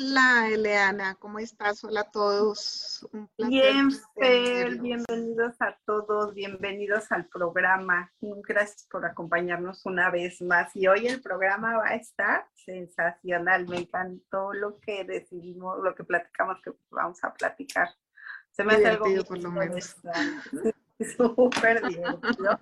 Hola, Eleana, ¿cómo estás? Hola a todos. Bien, Fer, bienvenidos a todos, bienvenidos al programa. Gracias por acompañarnos una vez más. Y hoy el programa va a estar sensacional. Me encantó lo que decidimos, lo que platicamos que vamos a platicar. Se me hace algo por lo menos. Súper divertido.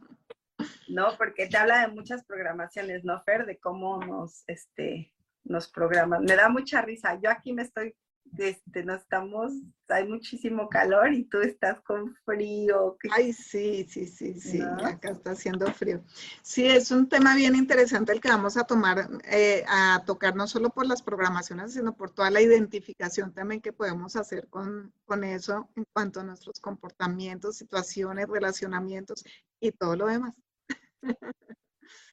¿no? Porque te habla de muchas programaciones, ¿no, Fer? De cómo nos, este, nos programan. Me da mucha risa. Yo aquí me estoy, este, no estamos, hay muchísimo calor y tú estás con frío. Ay, sí, sí, sí, sí, acá está haciendo frío. Sí, es un tema bien interesante el que vamos a tomar, eh, a tocar no solo por las programaciones, sino por toda la identificación también que podemos hacer con, con eso en cuanto a nuestros comportamientos, situaciones, relacionamientos y todo lo demás.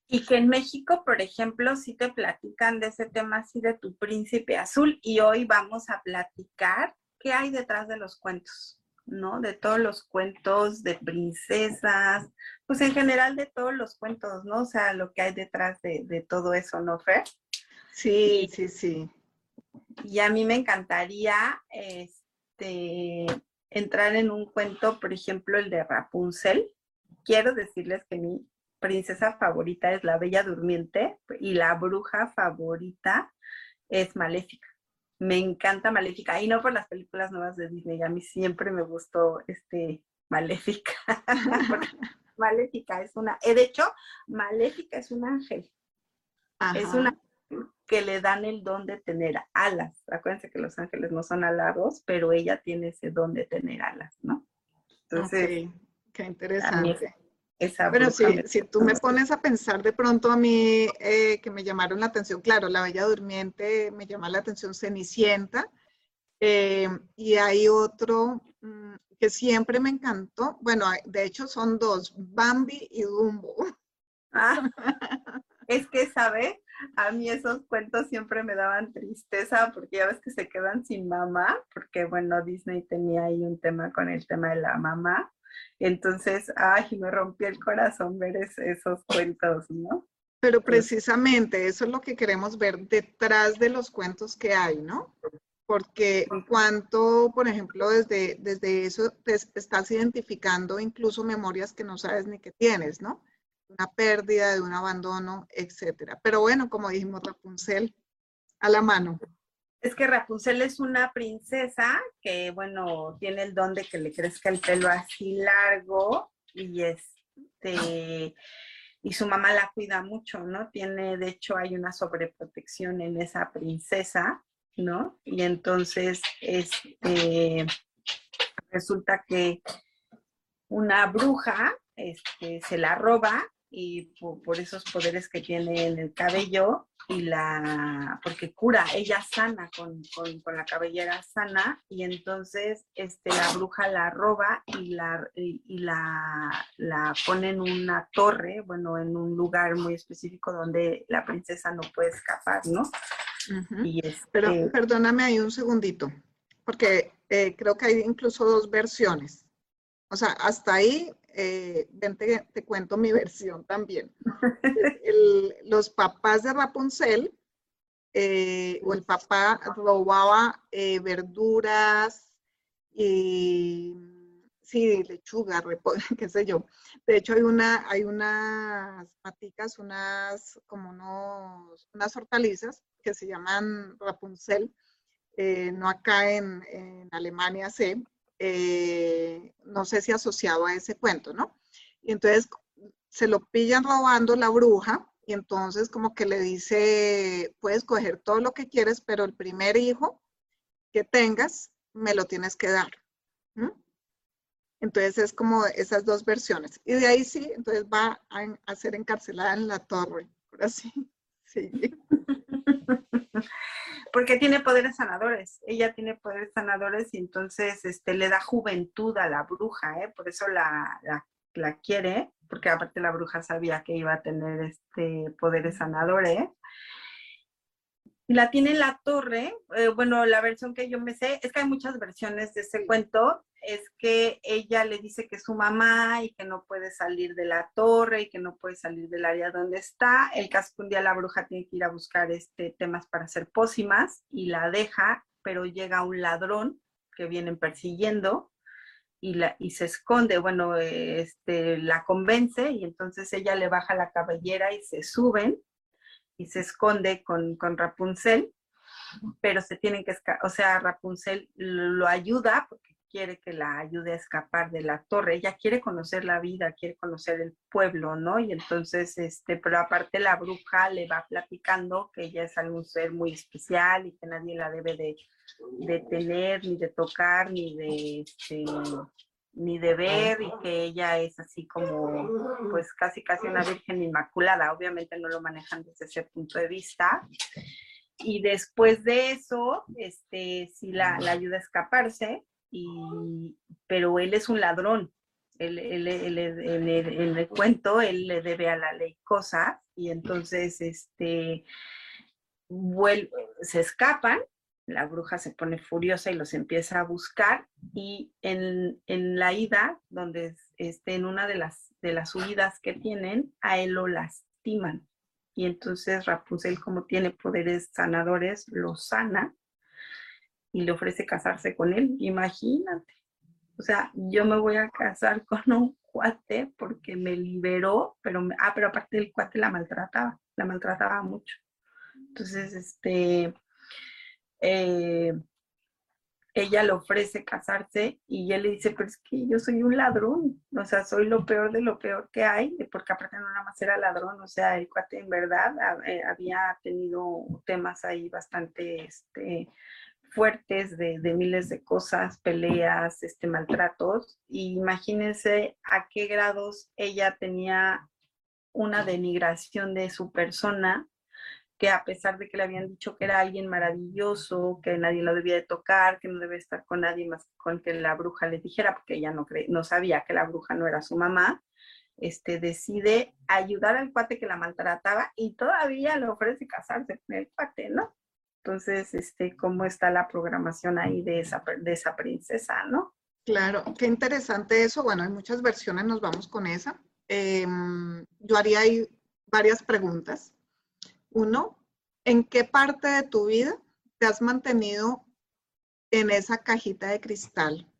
Y que en México, por ejemplo, sí te platican de ese tema así de tu príncipe azul y hoy vamos a platicar qué hay detrás de los cuentos, ¿no? De todos los cuentos de princesas, pues en general de todos los cuentos, ¿no? O sea, lo que hay detrás de, todo eso, ¿no, Fer? Sí, sí, sí. Y a mí me encantaría este, entrar en un cuento, por ejemplo, el de Rapunzel. Quiero decirles que mi princesa favorita es la Bella Durmiente y la bruja favorita es Maléfica. Me encanta Maléfica y no por las películas nuevas de Disney, a mí siempre me gustó este Maléfica. Maléfica es una, eh, de hecho, Maléfica es un ángel. Es una que le dan el don de tener alas. Acuérdense que los ángeles no son alados, pero ella tiene ese don de tener alas, ¿no? Entonces, qué interesante. Pero si, si, tú me pones a pensar de pronto a mí eh, que me llamaron la atención, claro, La Bella Durmiente me llama la atención Cenicienta, eh, y hay otro mm, que siempre me encantó, bueno, de hecho son dos, Bambi y Dumbo. Ah, es que, ¿sabe? A mí esos cuentos siempre me daban tristeza porque ya ves que se quedan sin mamá, porque bueno, Disney tenía ahí un tema con el tema de la mamá. Entonces, ay, me rompió el corazón ver esos cuentos, ¿no? Pero precisamente eso es lo que queremos ver detrás de los cuentos que hay, ¿no? Porque cuánto, por ejemplo, desde, desde eso te estás identificando incluso memorias que no sabes ni que tienes, ¿no? Una pérdida, de un abandono, etcétera. Pero bueno, como dijimos, Rapunzel, a la mano. Es que Rapunzel es una princesa que, bueno, tiene el don de que le crezca el pelo así largo y este y su mamá la cuida mucho, ¿no? Tiene, de hecho, hay una sobreprotección en esa princesa, ¿no? Y entonces, este, resulta que una bruja este, se la roba y por, esos poderes que tiene en el cabello y la, porque cura, ella sana con, la cabellera sana y entonces este, la bruja la roba y la, y, la, la pone en una torre, bueno, en un lugar muy específico donde la princesa no puede escapar, ¿no? y este Pero perdóname ahí un segundito, porque eh, creo que hay incluso dos versiones. O sea, hasta ahí eh, te, cuento mi versión también. los papás de Rapunzel, eh, o el papá robaba eh, verduras y, sí, lechuga, qué sé yo. De hecho, hay, una, hay unas paticas, unas, como unos, unas hortalizas que se llaman Rapunzel, no acá en, en Alemania sé, eh, no sé si asociado a ese cuento, ¿no? Y entonces se lo pillan robando la bruja y entonces como que le dice, puedes coger todo lo que quieres, pero el primer hijo que tengas, me lo tienes que dar. Entonces es como esas dos versiones. Y de ahí sí, entonces va a, ser encarcelada en la torre, por así. Sí. Porque tiene poderes sanadores. Ella tiene poderes sanadores y entonces este, le da juventud a la bruja, ¿eh? por eso la, la, quiere, porque aparte la bruja sabía que iba a tener este poderes sanadores la tiene en la torre. Eh, bueno, la versión que yo me sé es que hay muchas versiones de ese cuento. Es que ella le dice que es su mamá y que no puede salir de la torre y que no puede salir del área donde está. El caso que un día la bruja tiene que ir a buscar este, temas para hacer pócimas y la deja, pero llega un ladrón que vienen persiguiendo y, la, y se esconde. Bueno, este, la convence y entonces ella le baja la cabellera y se suben se esconde con, Rapunzel, pero se tienen que, o sea, Rapunzel lo ayuda porque quiere que la ayude a escapar de la torre, ella quiere conocer la vida, quiere conocer el pueblo, ¿no? Y entonces, este, pero aparte la bruja le va platicando que ella es algún ser muy especial y que nadie la debe de, de tener, ni de tocar, ni de, este, ni de ver y que ella es así como, pues casi casi una virgen inmaculada. Obviamente no lo manejan desde ese punto de vista. Y después de eso, este, sí la, la ayuda a escaparse, y, pero él es un ladrón. Él, él, él, en, el, cuento, él le debe a la ley cosas y entonces este, se escapan la bruja se pone furiosa y los empieza a buscar y en, la ida, donde esté en una de las, de las huidas que tienen, a él lo lastiman. Y entonces Rapunzel, como tiene poderes sanadores, lo sana y le ofrece casarse con él. Imagínate. O sea, yo me voy a casar con un cuate porque me liberó, pero, ah, pero aparte el cuate la maltrataba, la maltrataba mucho. Entonces, este, eh, ella le ofrece casarse y él le dice, pero es que yo soy un ladrón, o sea, soy lo peor de lo peor que hay, porque aparte no nada más era ladrón, o sea, el cuate en verdad eh, había tenido temas ahí bastante este, fuertes de, miles de cosas, peleas, este, maltratos, y imagínense a qué grados ella tenía una denigración de su persona que a pesar de que le habían dicho que era alguien maravilloso, que nadie lo debía de tocar, que no debe estar con nadie más con que la bruja le dijera, porque ella no, no sabía que la bruja no era su mamá, este, decide ayudar al cuate que la maltrataba y todavía le ofrece casarse con el cuate, ¿no? Entonces, este, ¿cómo está la programación ahí de esa, de esa princesa, no? Claro, qué interesante eso. Bueno, hay muchas versiones, nos vamos con esa. Em, yo haría ahí varias preguntas. Uno, ¿en qué parte de tu vida te has mantenido en esa cajita de cristal,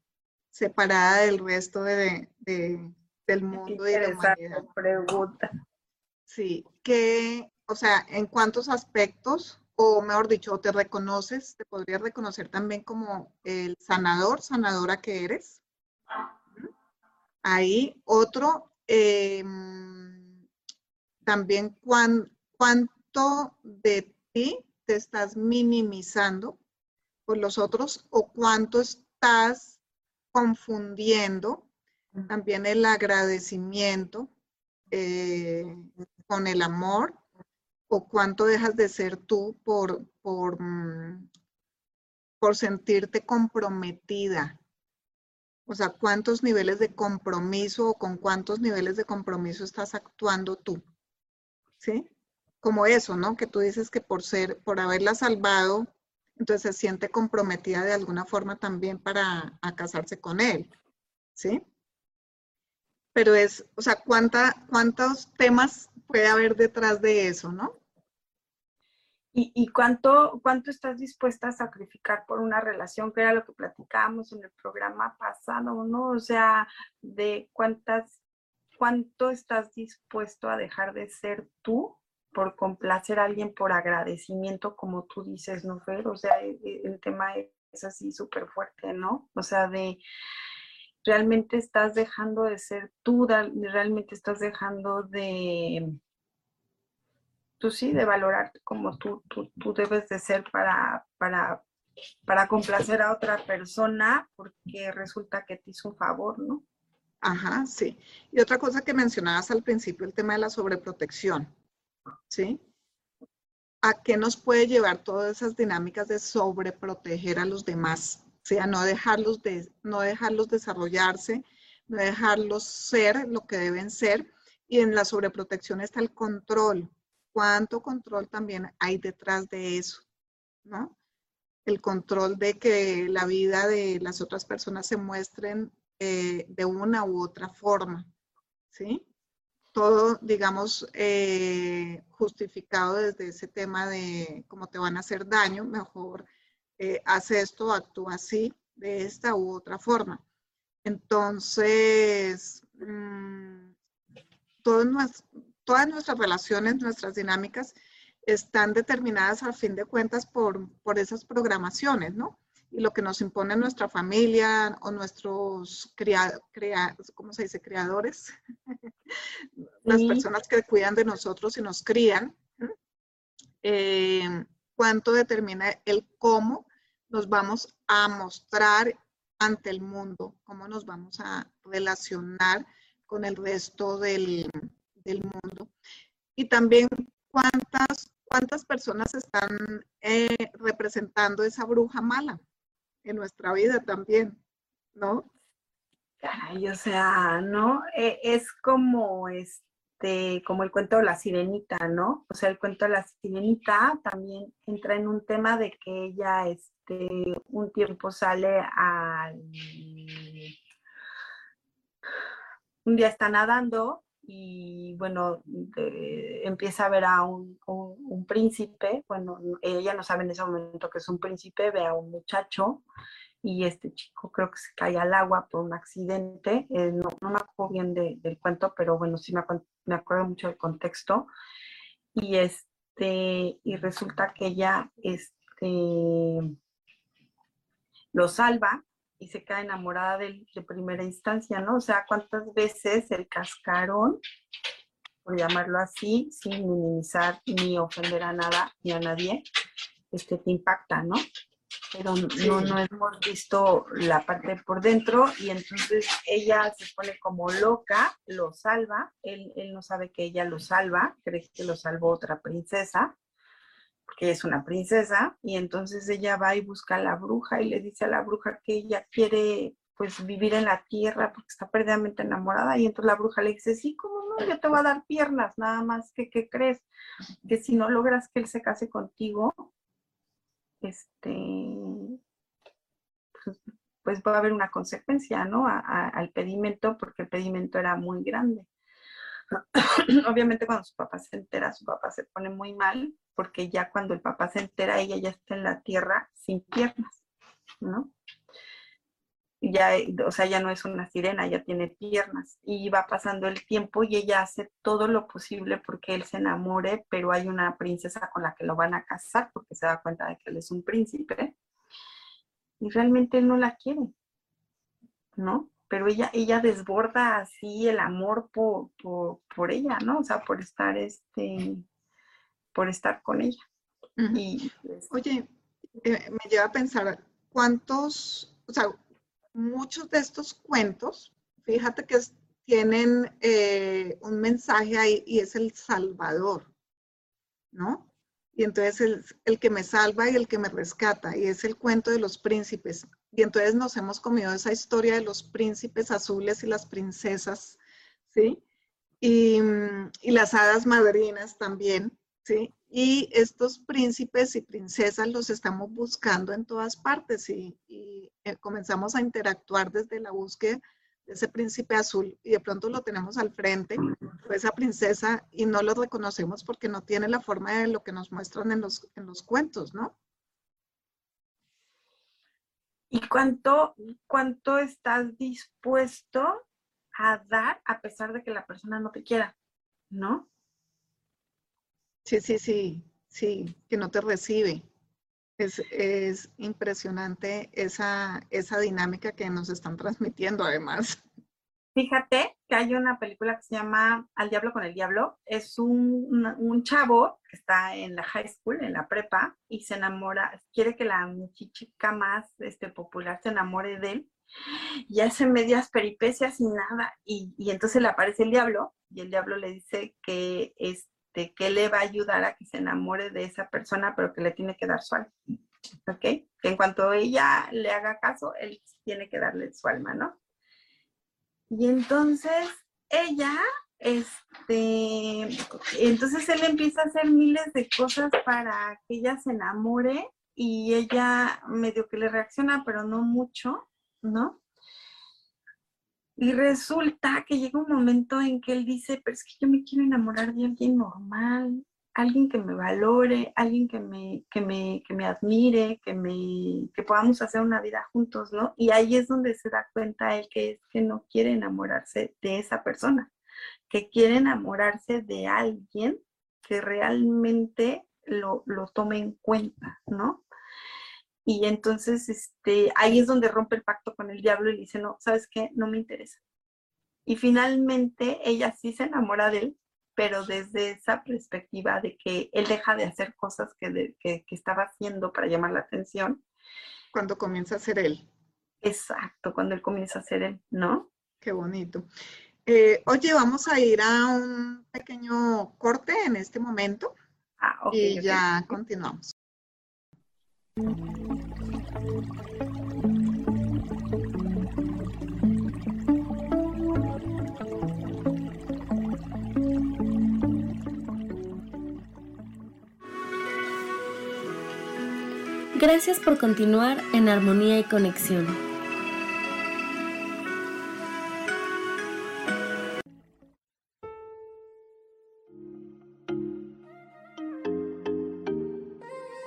separada del resto de, del mundo y de la humanidad? pregunta. Sí, que, o sea, ¿en cuántos aspectos, o mejor dicho, te reconoces, te podrías reconocer también como el sanador, sanadora que eres? Ahí, otro, em, también cuán, cuánto de ti te estás minimizando por los otros o cuánto estás confundiendo también el agradecimiento eh, con el amor o cuánto dejas de ser tú por, por, mm, por sentirte comprometida. O sea, cuántos niveles de compromiso o con cuántos niveles de compromiso estás actuando tú. ¿Sí? Como eso, ¿no? Que tú dices que por ser, por haberla salvado, entonces se siente comprometida de alguna forma también para casarse con él, ¿sí? Pero es, o sea, ¿cuánta, ¿cuántos temas puede haber detrás de eso, no? ¿Y, cuánto, cuánto estás dispuesta a sacrificar por una relación, que era lo que platicábamos en el programa pasado, ¿no? O sea, de cuántas, cuánto estás dispuesto a dejar de ser tú por complacer a alguien por agradecimiento, como tú dices, ¿no, Fer? O sea, e, e, el, tema es así súper fuerte, ¿no? O sea, de realmente estás dejando de ser tú, realmente estás dejando de, tú sí, de valorarte como tú, tú, tú debes de ser para, para, para complacer a otra persona porque resulta que te hizo un favor, ¿no? Ajá, sí. Y otra cosa que mencionabas al principio, el tema de la sobreprotección, ¿sí? ¿A qué nos puede llevar todas esas dinámicas de sobreproteger a los demás? O sea, no dejarlos, de, no dejarlos desarrollarse, no dejarlos ser lo que deben ser. Y en la sobreprotección está el control. ¿Cuánto control también hay detrás de eso? ¿No? El control de que la vida de las otras personas se muestren eh, de una u otra forma, ¿sí? Todo, digamos, eh, justificado desde ese tema de cómo te van a hacer daño, mejor eh, hace esto, actúa así, de esta u otra forma. Entonces, mm, todas nuestras relaciones, nuestras dinámicas están determinadas al fin de cuentas por, por esas programaciones, ¿no? Y lo que nos impone nuestra familia o nuestros crea, ¿cómo se dice? creadores, las personas que cuidan de nosotros y nos crían, eh, cuánto determina el cómo nos vamos a mostrar ante el mundo, cómo nos vamos a relacionar con el resto del, mundo. Y también cuántas, cuántas personas están eh, representando esa bruja mala en nuestra vida también, ¿no? Caray, o sea, ¿no? E, es como este, como el cuento de la sirenita, ¿no? O sea, el cuento de la sirenita también entra en un tema de que ella, este, un tiempo sale al... Un día está nadando y bueno, empieza a ver a un, príncipe, bueno, ella no sabe en ese momento que es un príncipe, ve a un muchacho y este chico creo que se cae al agua por un accidente, eh, no, me acuerdo bien del cuento, pero bueno, sí me, me acuerdo mucho del contexto, y este, y resulta que ella, este, lo salva, y se queda enamorada de, de primera instancia, ¿no? O sea, cuántas veces el cascarón, por llamarlo así, sin minimizar ni ofender a nada ni a nadie, este, te impacta, ¿no? Pero no, no hemos visto la parte por dentro y entonces ella se pone como loca, lo salva, él, él no sabe que ella lo salva, cree que lo salvó otra princesa, que es una princesa, y entonces ella va y busca a la bruja y le dice a la bruja que ella quiere pues vivir en la tierra porque está perdidamente enamorada y entonces la bruja le dice, sí, ¿cómo no? Yo te voy a dar piernas, nada más que, ¿qué crees? Que si no logras que él se case contigo, este, pues, pues va a haber una consecuencia, ¿no? al pedimento, porque el pedimento era muy grande. Obviamente cuando su papá se entera, su papá se pone muy mal, porque ya cuando el papá se entera, ella ya está en la tierra sin piernas, ¿no? Ya, o sea, ya no es una sirena, ya tiene piernas. Y va pasando el tiempo y ella hace todo lo posible porque él se enamore, pero hay una princesa con la que lo van a casar porque se da cuenta de que él es un príncipe. Y realmente no la quiere, ¿no? Pero ella, ella desborda así el amor por, por, por ella, ¿no? O sea, por estar este, por estar con ella. y, pues, Oye, eh, me lleva a pensar cuántos, o sea, muchos de estos cuentos, fíjate que tienen eh, un mensaje ahí y es el Salvador, ¿no? Y entonces el, el, que me salva y el que me rescata, y es el cuento de los príncipes. Y entonces nos hemos comido esa historia de los príncipes azules y las princesas, ¿sí? Y, y las hadas madrinas también, ¿sí? Y estos príncipes y princesas los estamos buscando en todas partes y, eh, comenzamos a interactuar desde la búsqueda de ese príncipe azul y de pronto lo tenemos al frente, esa princesa, y no lo reconocemos porque no tiene la forma de lo que nos muestran en los, en los cuentos, ¿no? ¿Y cuánto, cuánto estás dispuesto a dar a pesar de que la persona no te quiera? ¿No? Sí, sí, sí, sí, que no te recibe. Es, impresionante esa, esa dinámica que nos están transmitiendo además. Fíjate que hay una película que se llama Al Diablo con el Diablo. Es un, un, chavo que está en la high school, en la prepa, y se enamora, quiere que la chica más este, popular se enamore de él. Y hace medias peripecias y nada. Y, y, entonces le aparece el diablo y el diablo le dice que, este, que le va a ayudar a que se enamore de esa persona, pero que le tiene que dar su alma. ¿Ok? Que en cuanto ella le haga caso, él tiene que darle su alma, ¿no? Y entonces ella, este, entonces él empieza a hacer miles de cosas para que ella se enamore y ella medio que le reacciona, pero no mucho, ¿no? Y resulta que llega un momento en que él dice, pero es que yo me quiero enamorar de alguien normal, alguien que me valore, alguien que me, que me, que me admire, que, me, que podamos hacer una vida juntos, ¿no? Y ahí es donde se da cuenta él que es que no quiere enamorarse de esa persona, que quiere enamorarse de alguien que realmente lo, lo tome en cuenta, ¿no? Y entonces este, ahí es donde rompe el pacto con el diablo y le dice, no, ¿sabes qué? No me interesa. Y finalmente ella sí se enamora de él, pero desde esa perspectiva de que él deja de hacer cosas que, estaba haciendo para llamar la atención. Cuando comienza a ser él. Exacto, cuando él comienza a ser él, ¿no? Qué bonito. Eh, oye, vamos a ir a un pequeño corte en este momento ah, y ya continuamos. Gracias por continuar en armonía y conexión.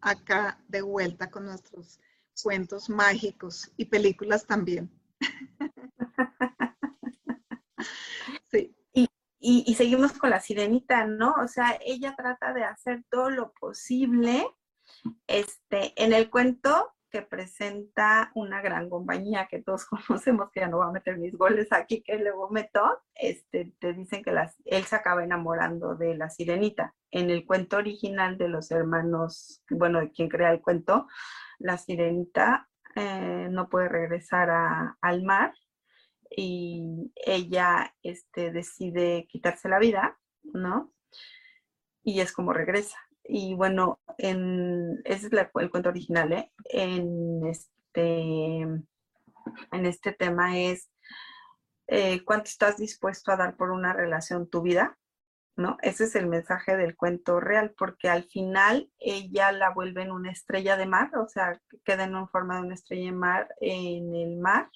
Acá de vuelta con nuestros cuentos mágicos y películas también. sí. Y, y, seguimos con la sirenita, ¿no? O sea, ella trata de hacer todo lo posible. Este, en el cuento que presenta una gran compañía que todos conocemos, que ya no voy a meter mis goles aquí, que luego meto, este, te dicen que las, él se acaba enamorando de la sirenita. En el cuento original de los hermanos, bueno, de quien crea el cuento, la sirenita eh, no puede regresar al mar y ella este, decide quitarse la vida, ¿no? Y es como regresa. Y bueno, en, ese es el cuento original, ¿eh? En este, en este tema es eh, cuánto estás dispuesto a dar por una relación tu vida, ¿no? Ese es el mensaje del cuento real, porque al final ella la vuelve en una estrella de mar, o sea, queda en forma de una estrella de mar en el mar,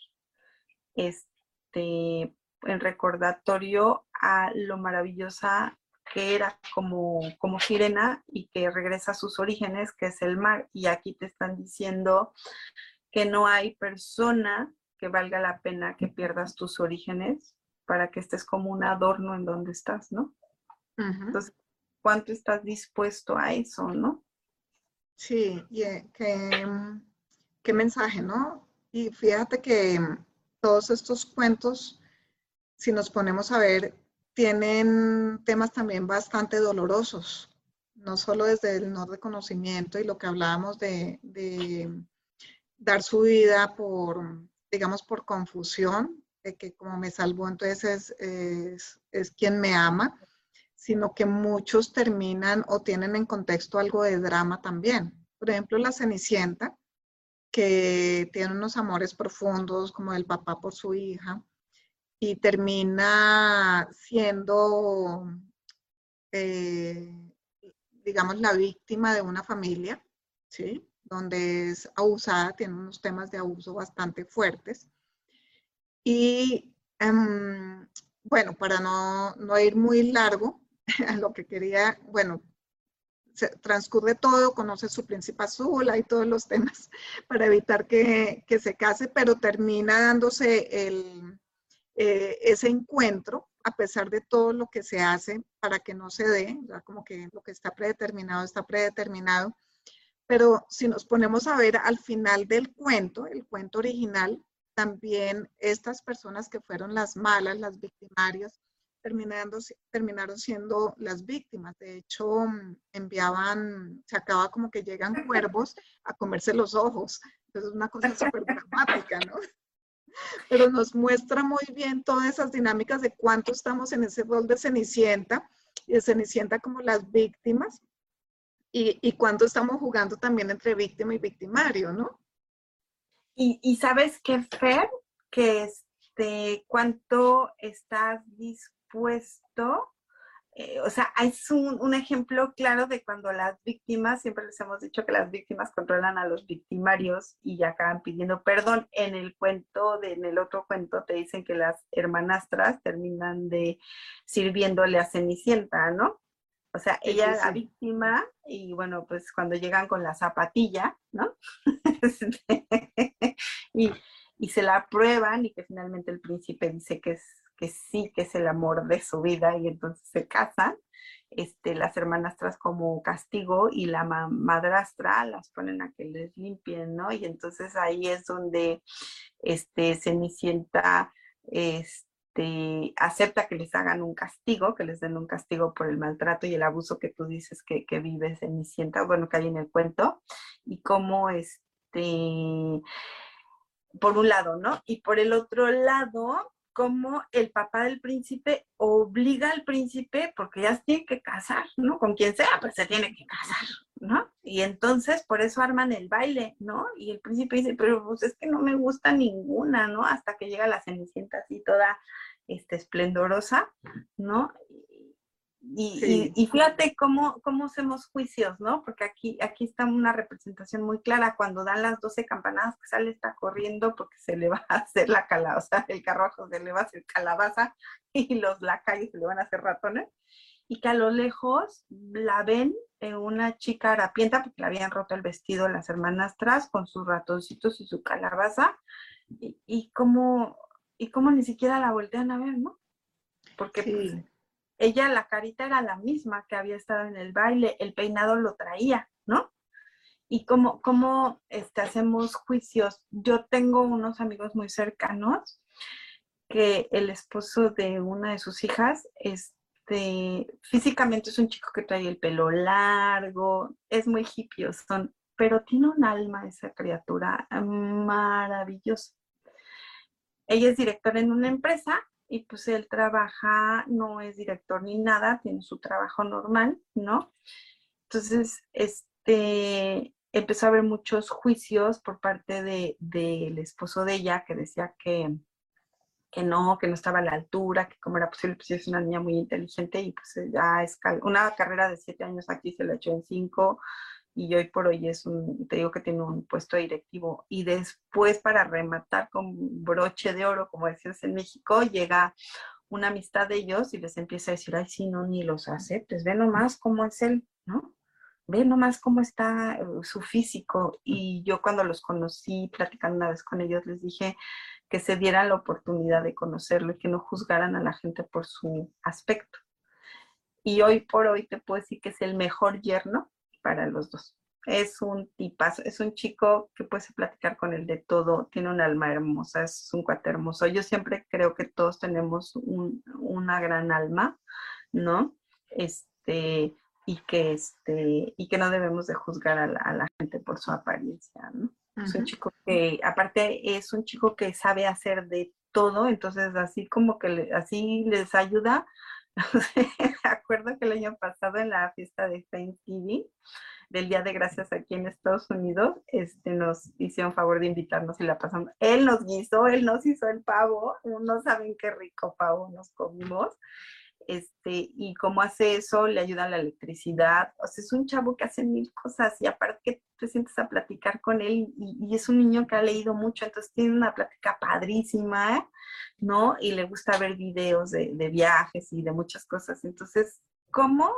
este, en recordatorio a lo maravillosa que era como, como sirena y que regresa a sus orígenes, que es el mar. Y aquí te están diciendo que no hay persona que valga la pena que pierdas tus orígenes para que estés como un adorno en donde estás, ¿no? Entonces, ¿cuánto estás dispuesto a eso, no? Sí, y eh, qué mensaje, ¿no? Y fíjate que todos estos cuentos, si nos ponemos a ver, tienen temas también bastante dolorosos, no solo desde el no reconocimiento y lo que hablábamos de, dar su vida por, digamos, por confusión, de que como me salvó, entonces es, es, quien me ama, sino que muchos terminan o tienen en contexto algo de drama también. Por ejemplo, la Cenicienta, que tiene unos amores profundos como el papá por su hija, y termina siendo, eh, digamos, la víctima de una familia, ¿sí? Donde es abusada, tiene unos temas de abuso bastante fuertes. Y em, bueno, para no, no, ir muy largo, a lo que quería, bueno, se transcurre todo, conoce su príncipe azul, hay todos los temas para evitar que, que se case, pero termina dándose el, eh, ese encuentro, a pesar de todo lo que se hace para que no se dé, como que lo que está predeterminado está predeterminado. Pero si nos ponemos a ver al final del cuento, el cuento original, también estas personas que fueron las malas, las victimarias, terminando, terminaron siendo las víctimas. De hecho, enviaban, se acaba como que llegan cuervos a comerse los ojos. Entonces es una cosa súper dramática, ¿no? Pero nos muestra muy bien todas esas dinámicas de cuánto estamos en ese rol de Cenicienta y de Cenicienta como las víctimas y, y cuánto estamos jugando también entre víctima y victimario, ¿no? Y, y sabes qué, Fer, que este, cuánto estás dispuesto eh, o sea, es un, ejemplo claro de cuando las víctimas, siempre les hemos dicho que las víctimas controlan a los victimarios y ya acaban pidiendo perdón. En el cuento, de, en el otro cuento, te dicen que las hermanastras terminan de sirviéndole a Cenicienta, ¿no? O sea, ella es la víctima y bueno, pues cuando llegan con la zapatilla, ¿no? Este, y, y se la prueban y que finalmente el príncipe dice que es que sí que es el amor de su vida y entonces se casan, este, las hermanastras como castigo y la madrastra las ponen a que les limpien, ¿no? Y entonces ahí es donde este, Cenicienta este, acepta que les hagan un castigo, que les den un castigo por el maltrato y el abuso que tú dices que, que vive Cenicienta, bueno, que hay en el cuento, y cómo este, por un lado, ¿no? Y por el otro lado, como el papá del príncipe obliga al príncipe, porque ya se tiene que casar, ¿no? Con quien sea, pues se tiene que casar, ¿no? Y entonces por eso arman el baile, ¿no? Y el príncipe dice, pero pues es que no me gusta ninguna, ¿no? Hasta que llega la cenicienta así toda este, esplendorosa, ¿no? Y, fíjate cómo, cómo hacemos juicios, ¿no? Porque aquí, aquí está una representación muy clara. Cuando dan las 12 campanadas, que sale está corriendo porque se le va a hacer la calabaza, el carruaje se le va a hacer calabaza y los lacayos se le van a hacer ratones. Y que a lo lejos la ven en una chica harapienta porque le habían roto el vestido las hermanas tras con sus ratoncitos y su calabaza. Y, y como, y como ni siquiera la voltean a ver, ¿no? Porque pues, ella la carita era la misma que había estado en el baile, el peinado lo traía, ¿no? Y como, como este, hacemos juicios, yo tengo unos amigos muy cercanos que el esposo de una de sus hijas, este, físicamente es un chico que trae el pelo largo, es muy hippie, son, pero tiene un alma esa criatura maravillosa. ella es directora en una empresa y pues él trabaja, no es director ni nada, tiene su trabajo normal, ¿no? Entonces, este, empezó a haber muchos juicios por parte del de, esposo de ella que decía que, que no, que no estaba a la altura, que cómo era posible, pues es una niña muy inteligente y pues ya es una carrera de siete años aquí se la echó en cinco y hoy por hoy es un, te digo que tiene un puesto directivo y después para rematar con broche de oro, como decías en México, llega una amistad de ellos y les empieza a decir, ay, sí, no, ni los aceptes, ve nomás cómo es él, ¿no? Ve nomás cómo está eh, su físico. Y yo cuando los conocí, platicando una vez con ellos, les dije, que se dieran la oportunidad de conocerlo y que no juzgaran a la gente por su aspecto. Y hoy por hoy te puedo decir que es el mejor yerno para los dos. Es un tipazo, es un chico que puedes platicar con él de todo, tiene un alma hermosa, es un cuate hermoso. Yo siempre creo que todos tenemos una gran alma, ¿no? Este, y que, este, y que no debemos de juzgar a la, a la gente por su apariencia, ¿no? Es un chico que, aparte, es un chico que sabe hacer de todo, entonces así como que así les ayuda. Acuerdo que el año pasado en la fiesta de Thanksgiving, del Día de Gracias aquí en Estados Unidos, este, nos hicieron favor de invitarnos y la pasamos. Él nos guisó, él nos hizo el pavo, no saben qué rico pavo nos comimos este, y cómo hace eso, le ayuda la electricidad. O sea, es un chavo que hace mil cosas y aparte que te sientes a platicar con él y, es un niño que ha leído mucho, entonces tiene una plática padrísima, ¿no? Y le gusta ver videos de, viajes y de muchas cosas. Entonces, ¿cómo?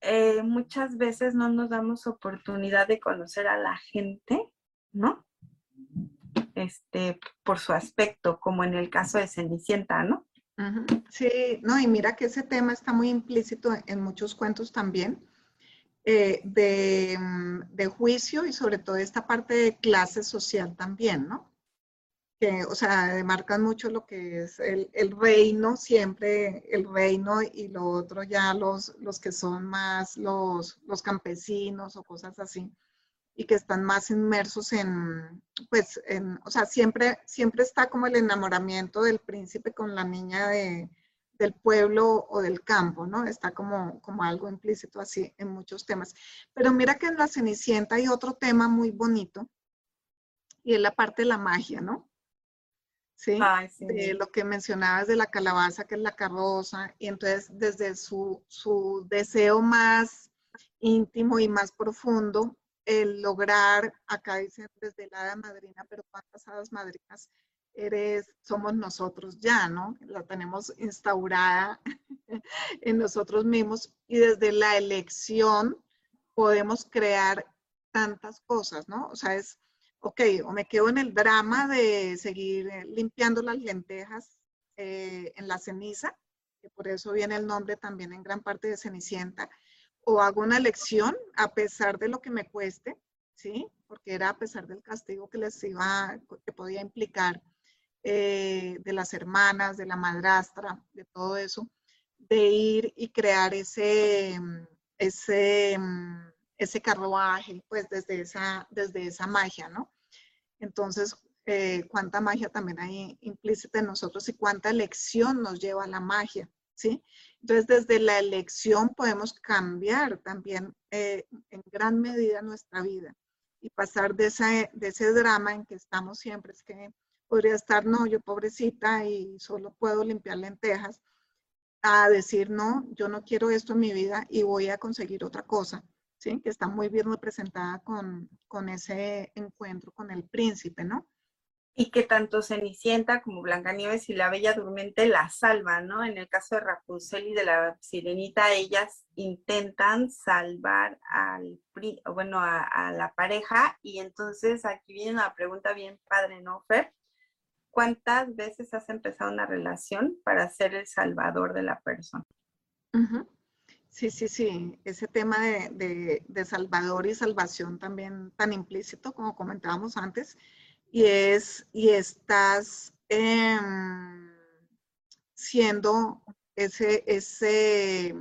Eh, muchas veces no nos damos oportunidad de conocer a la gente, ¿no? Este, por su aspecto, como en el caso de Cenicienta, ¿no? Sí, no, y mira que ese tema está muy implícito en muchos cuentos también, eh, mm, de, juicio y sobre todo esta parte de clase social también, ¿no? Que, o sea, demarcan mucho lo que es el, reino, siempre el reino y lo otro ya los, los que son más los, los campesinos o cosas así y que están más inmersos en, pues, en, o sea, siempre, siempre está como el enamoramiento del príncipe con la niña de, del pueblo o del campo, ¿no? Está como, como algo implícito así en muchos temas. Pero mira que en la Cenicienta hay otro tema muy bonito y es la parte de la magia, ¿no? ¿sí? De lo que mencionabas de la calabaza, que es la carroza, y entonces desde su, su deseo más íntimo y más profundo, el lograr, acá dicen desde la hada madrina, pero cuántas hadas madrinas eres, somos nosotros ya, ¿no? La tenemos instaurada en nosotros mismos y desde la elección podemos crear tantas cosas, ¿no? O sea, es, ok, o me quedo en el drama de seguir eh, limpiando las lentejas eh, en la ceniza, que por eso viene el nombre también en gran parte de Cenicienta, o hago una elección a pesar de lo que me cueste, ¿sí? Porque era a pesar del castigo que les iba, que podía implicar eh, de las hermanas, de la madrastra, de todo eso, de ir y crear ese, ese, ese carruaje, pues desde esa, desde esa magia, ¿no? Entonces, eh, cuánta magia también hay implícita en nosotros y cuánta elección nos lleva a la magia, ¿sí? Entonces, desde la elección podemos cambiar también eh, en gran medida nuestra vida y pasar de ese, de ese drama en que estamos siempre, es que podría estar, no, yo pobrecita y solo puedo limpiar lentejas, a decir, no, yo no quiero esto en mi vida y voy a conseguir otra cosa, ¿sí? Que está muy bien representada con, con ese encuentro con el príncipe, ¿no? Y que tanto Cenicienta como Blancanieves y la Bella Durmiente la salvan, ¿no? En el caso de Rapunzel y de la Sirenita, ellas intentan salvar al, bueno, a, la pareja y entonces aquí viene una pregunta bien padre, ¿no, Fer? ¿Cuántas veces has empezado una relación para ser el salvador de la persona? Sí, sí, sí. Ese tema de, de salvador y salvación también tan implícito, como comentábamos antes, y, es, y estás em, siendo ese, ese,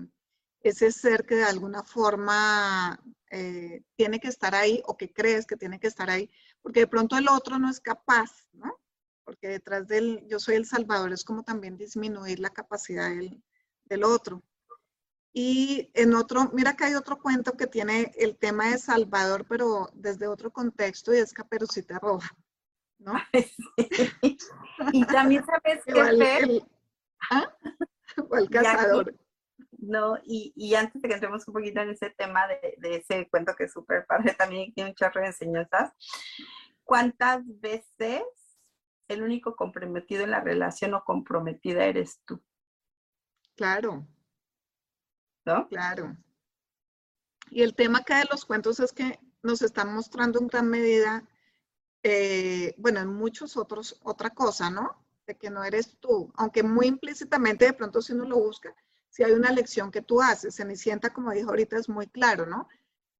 ese ser que de alguna forma eh, tiene que estar ahí o que crees que tiene que estar ahí, porque de pronto el otro no es capaz, ¿no? porque detrás del yo soy el salvador es como también disminuir la capacidad del, del otro. Y en otro, mira que hay otro cuento que tiene el tema de Salvador, pero desde otro contexto y es Caperucita Roja, ¿no? Y también sabes que el, ¿ah? o el cazador. no, y, y, antes de que entremos un poquito en ese tema de, de ese cuento que es súper padre, también tiene un chorro de enseñanzas. ¿Cuántas veces el único comprometido en la relación o comprometida eres tú? Claro, ¿no? Claro. Y el tema acá de los cuentos es que nos están mostrando en gran medida, eh, bueno, en muchos otros, otra cosa, ¿no? De que no eres tú, aunque muy implícitamente de pronto si uno lo busca, si hay una lección que tú haces, Cenicienta, como dijo ahorita, es muy claro, ¿no?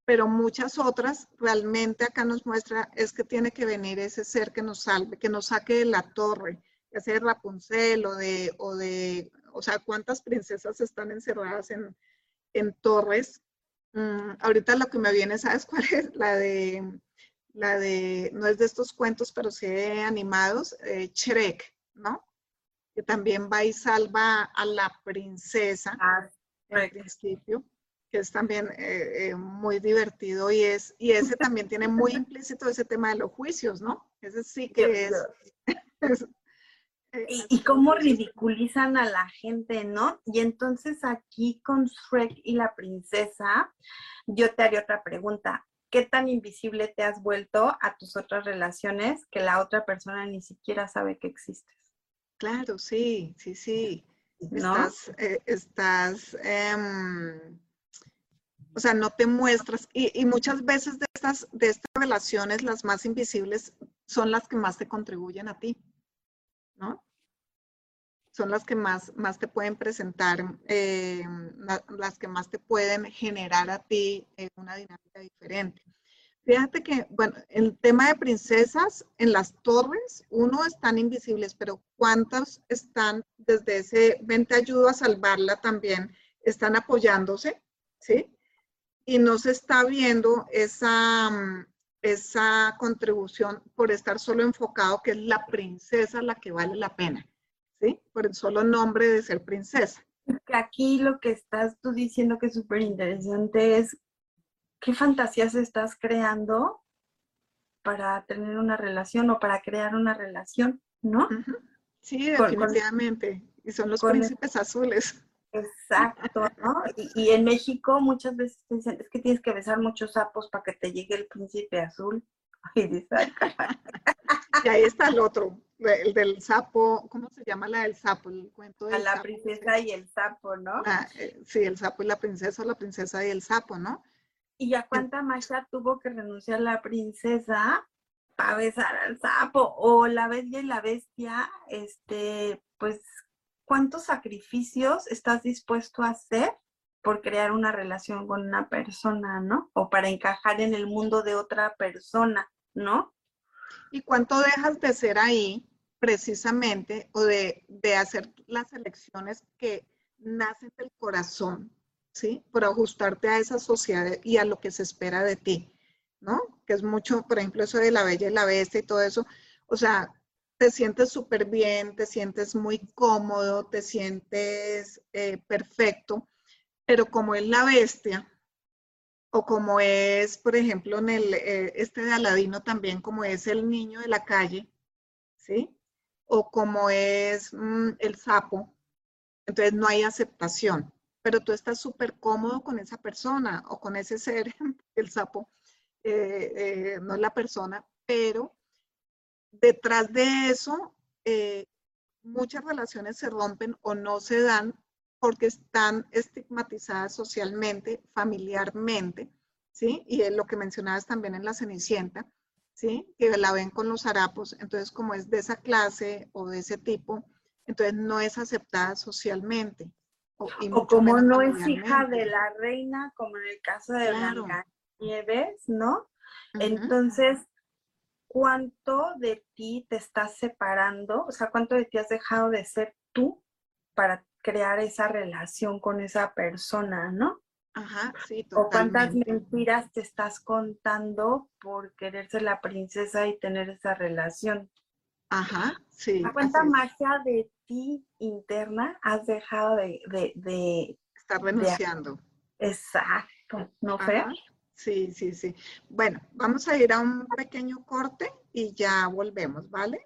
Pero muchas otras realmente acá nos muestra es que tiene que venir ese ser que nos salve, que nos saque de la torre, ya sea de Rapunzel o de, o de, o sea, cuántas princesas están encerradas en, en Torres. Mm, ahorita lo que me viene, ¿sabes cuál es? La de, la de, no es de estos cuentos, pero sí de animados, eh, Shrek, ¿no? Que también va y salva a la princesa ah, al principio, que es también eh, eh, muy divertido y es, y ese también tiene muy implícito ese tema de los juicios, ¿no? Ese sí que es y, cómo ridiculizan a la gente, ¿no? Y entonces aquí con Shrek y la princesa, yo te haría otra pregunta. ¿Qué tan invisible te has vuelto a tus otras relaciones que la otra persona ni siquiera sabe que existes? Claro, sí, sí, sí. Estás, eh, estás em, o sea, no te muestras. Y, y, muchas veces de estas, de estas relaciones, las más invisibles son las que más te contribuyen a ti. ¿no? Son las que más, más te pueden presentar, eh, las que más te pueden generar a ti eh, una dinámica diferente. Fíjate que, bueno, el tema de princesas en las torres, uno están invisibles, pero ¿cuántas están desde ese, ven te ayudo a salvarla también, están apoyándose, ¿sí? Y no se está viendo esa, esa contribución por estar solo enfocado que es la princesa la que vale la pena, ¿sí? Por el solo nombre de ser princesa. Aquí lo que estás tú diciendo que es súper interesante es qué fantasías estás creando para tener una relación o para crear una relación, ¿no? Sí, definitivamente. y son los príncipes azules. Exacto, ¿no? Y, en México muchas veces dicen, es que tienes que besar muchos sapos para que te llegue el príncipe azul. Y, ahí está el otro, el del sapo, ¿cómo se llama la del sapo? El cuento A la princesa y el sapo, ¿no? Ah, eh, sí, el sapo y la princesa, la princesa y el sapo, ¿no? ¿Y a cuánta Masha tuvo que renunciar la princesa para besar al sapo? O la bestia y la bestia, este, pues cuántos sacrificios estás dispuesto a hacer por crear una relación con una persona, ¿no? O para encajar en el mundo de otra persona, ¿no? ¿Y cuánto dejas de ser ahí precisamente o de, hacer las elecciones que nacen del corazón, ¿sí? Por ajustarte a esa sociedad y a lo que se espera de ti, ¿no? Que es mucho, por ejemplo, eso de la bella y la bestia y todo eso. O sea, te sientes súper bien, te sientes muy cómodo, te sientes eh, perfecto, pero como es la bestia, o como es, por ejemplo, en el, eh, este de Aladino también, como es el niño de la calle, ¿sí? O como es mm, el sapo, entonces no hay aceptación, pero tú estás súper cómodo con esa persona o con ese ser, el sapo, eh, no es la persona, pero detrás de eso, eh, muchas relaciones se rompen o no se dan porque están estigmatizadas socialmente, familiarmente, ¿sí? Y es lo que mencionabas también en la Cenicienta, ¿sí? Que la ven con los harapos, entonces como es de esa clase o de ese tipo, entonces no es aceptada socialmente. O, como no es hija de la reina, como en el caso de claro. Nieves, ¿no? Entonces, cuánto de ti te estás separando, o sea, cuánto de ti has dejado de ser tú para crear esa relación con esa persona, ¿no? Ajá, sí, totalmente. O cuántas mentiras te estás contando por querer ser la princesa y tener esa relación. Ajá, sí. cuánta magia de ti interna has dejado de... de, Estar renunciando. exacto, ¿no, Fer? Sí, sí, sí. Bueno, vamos a ir a un pequeño corte y ya volvemos, ¿vale?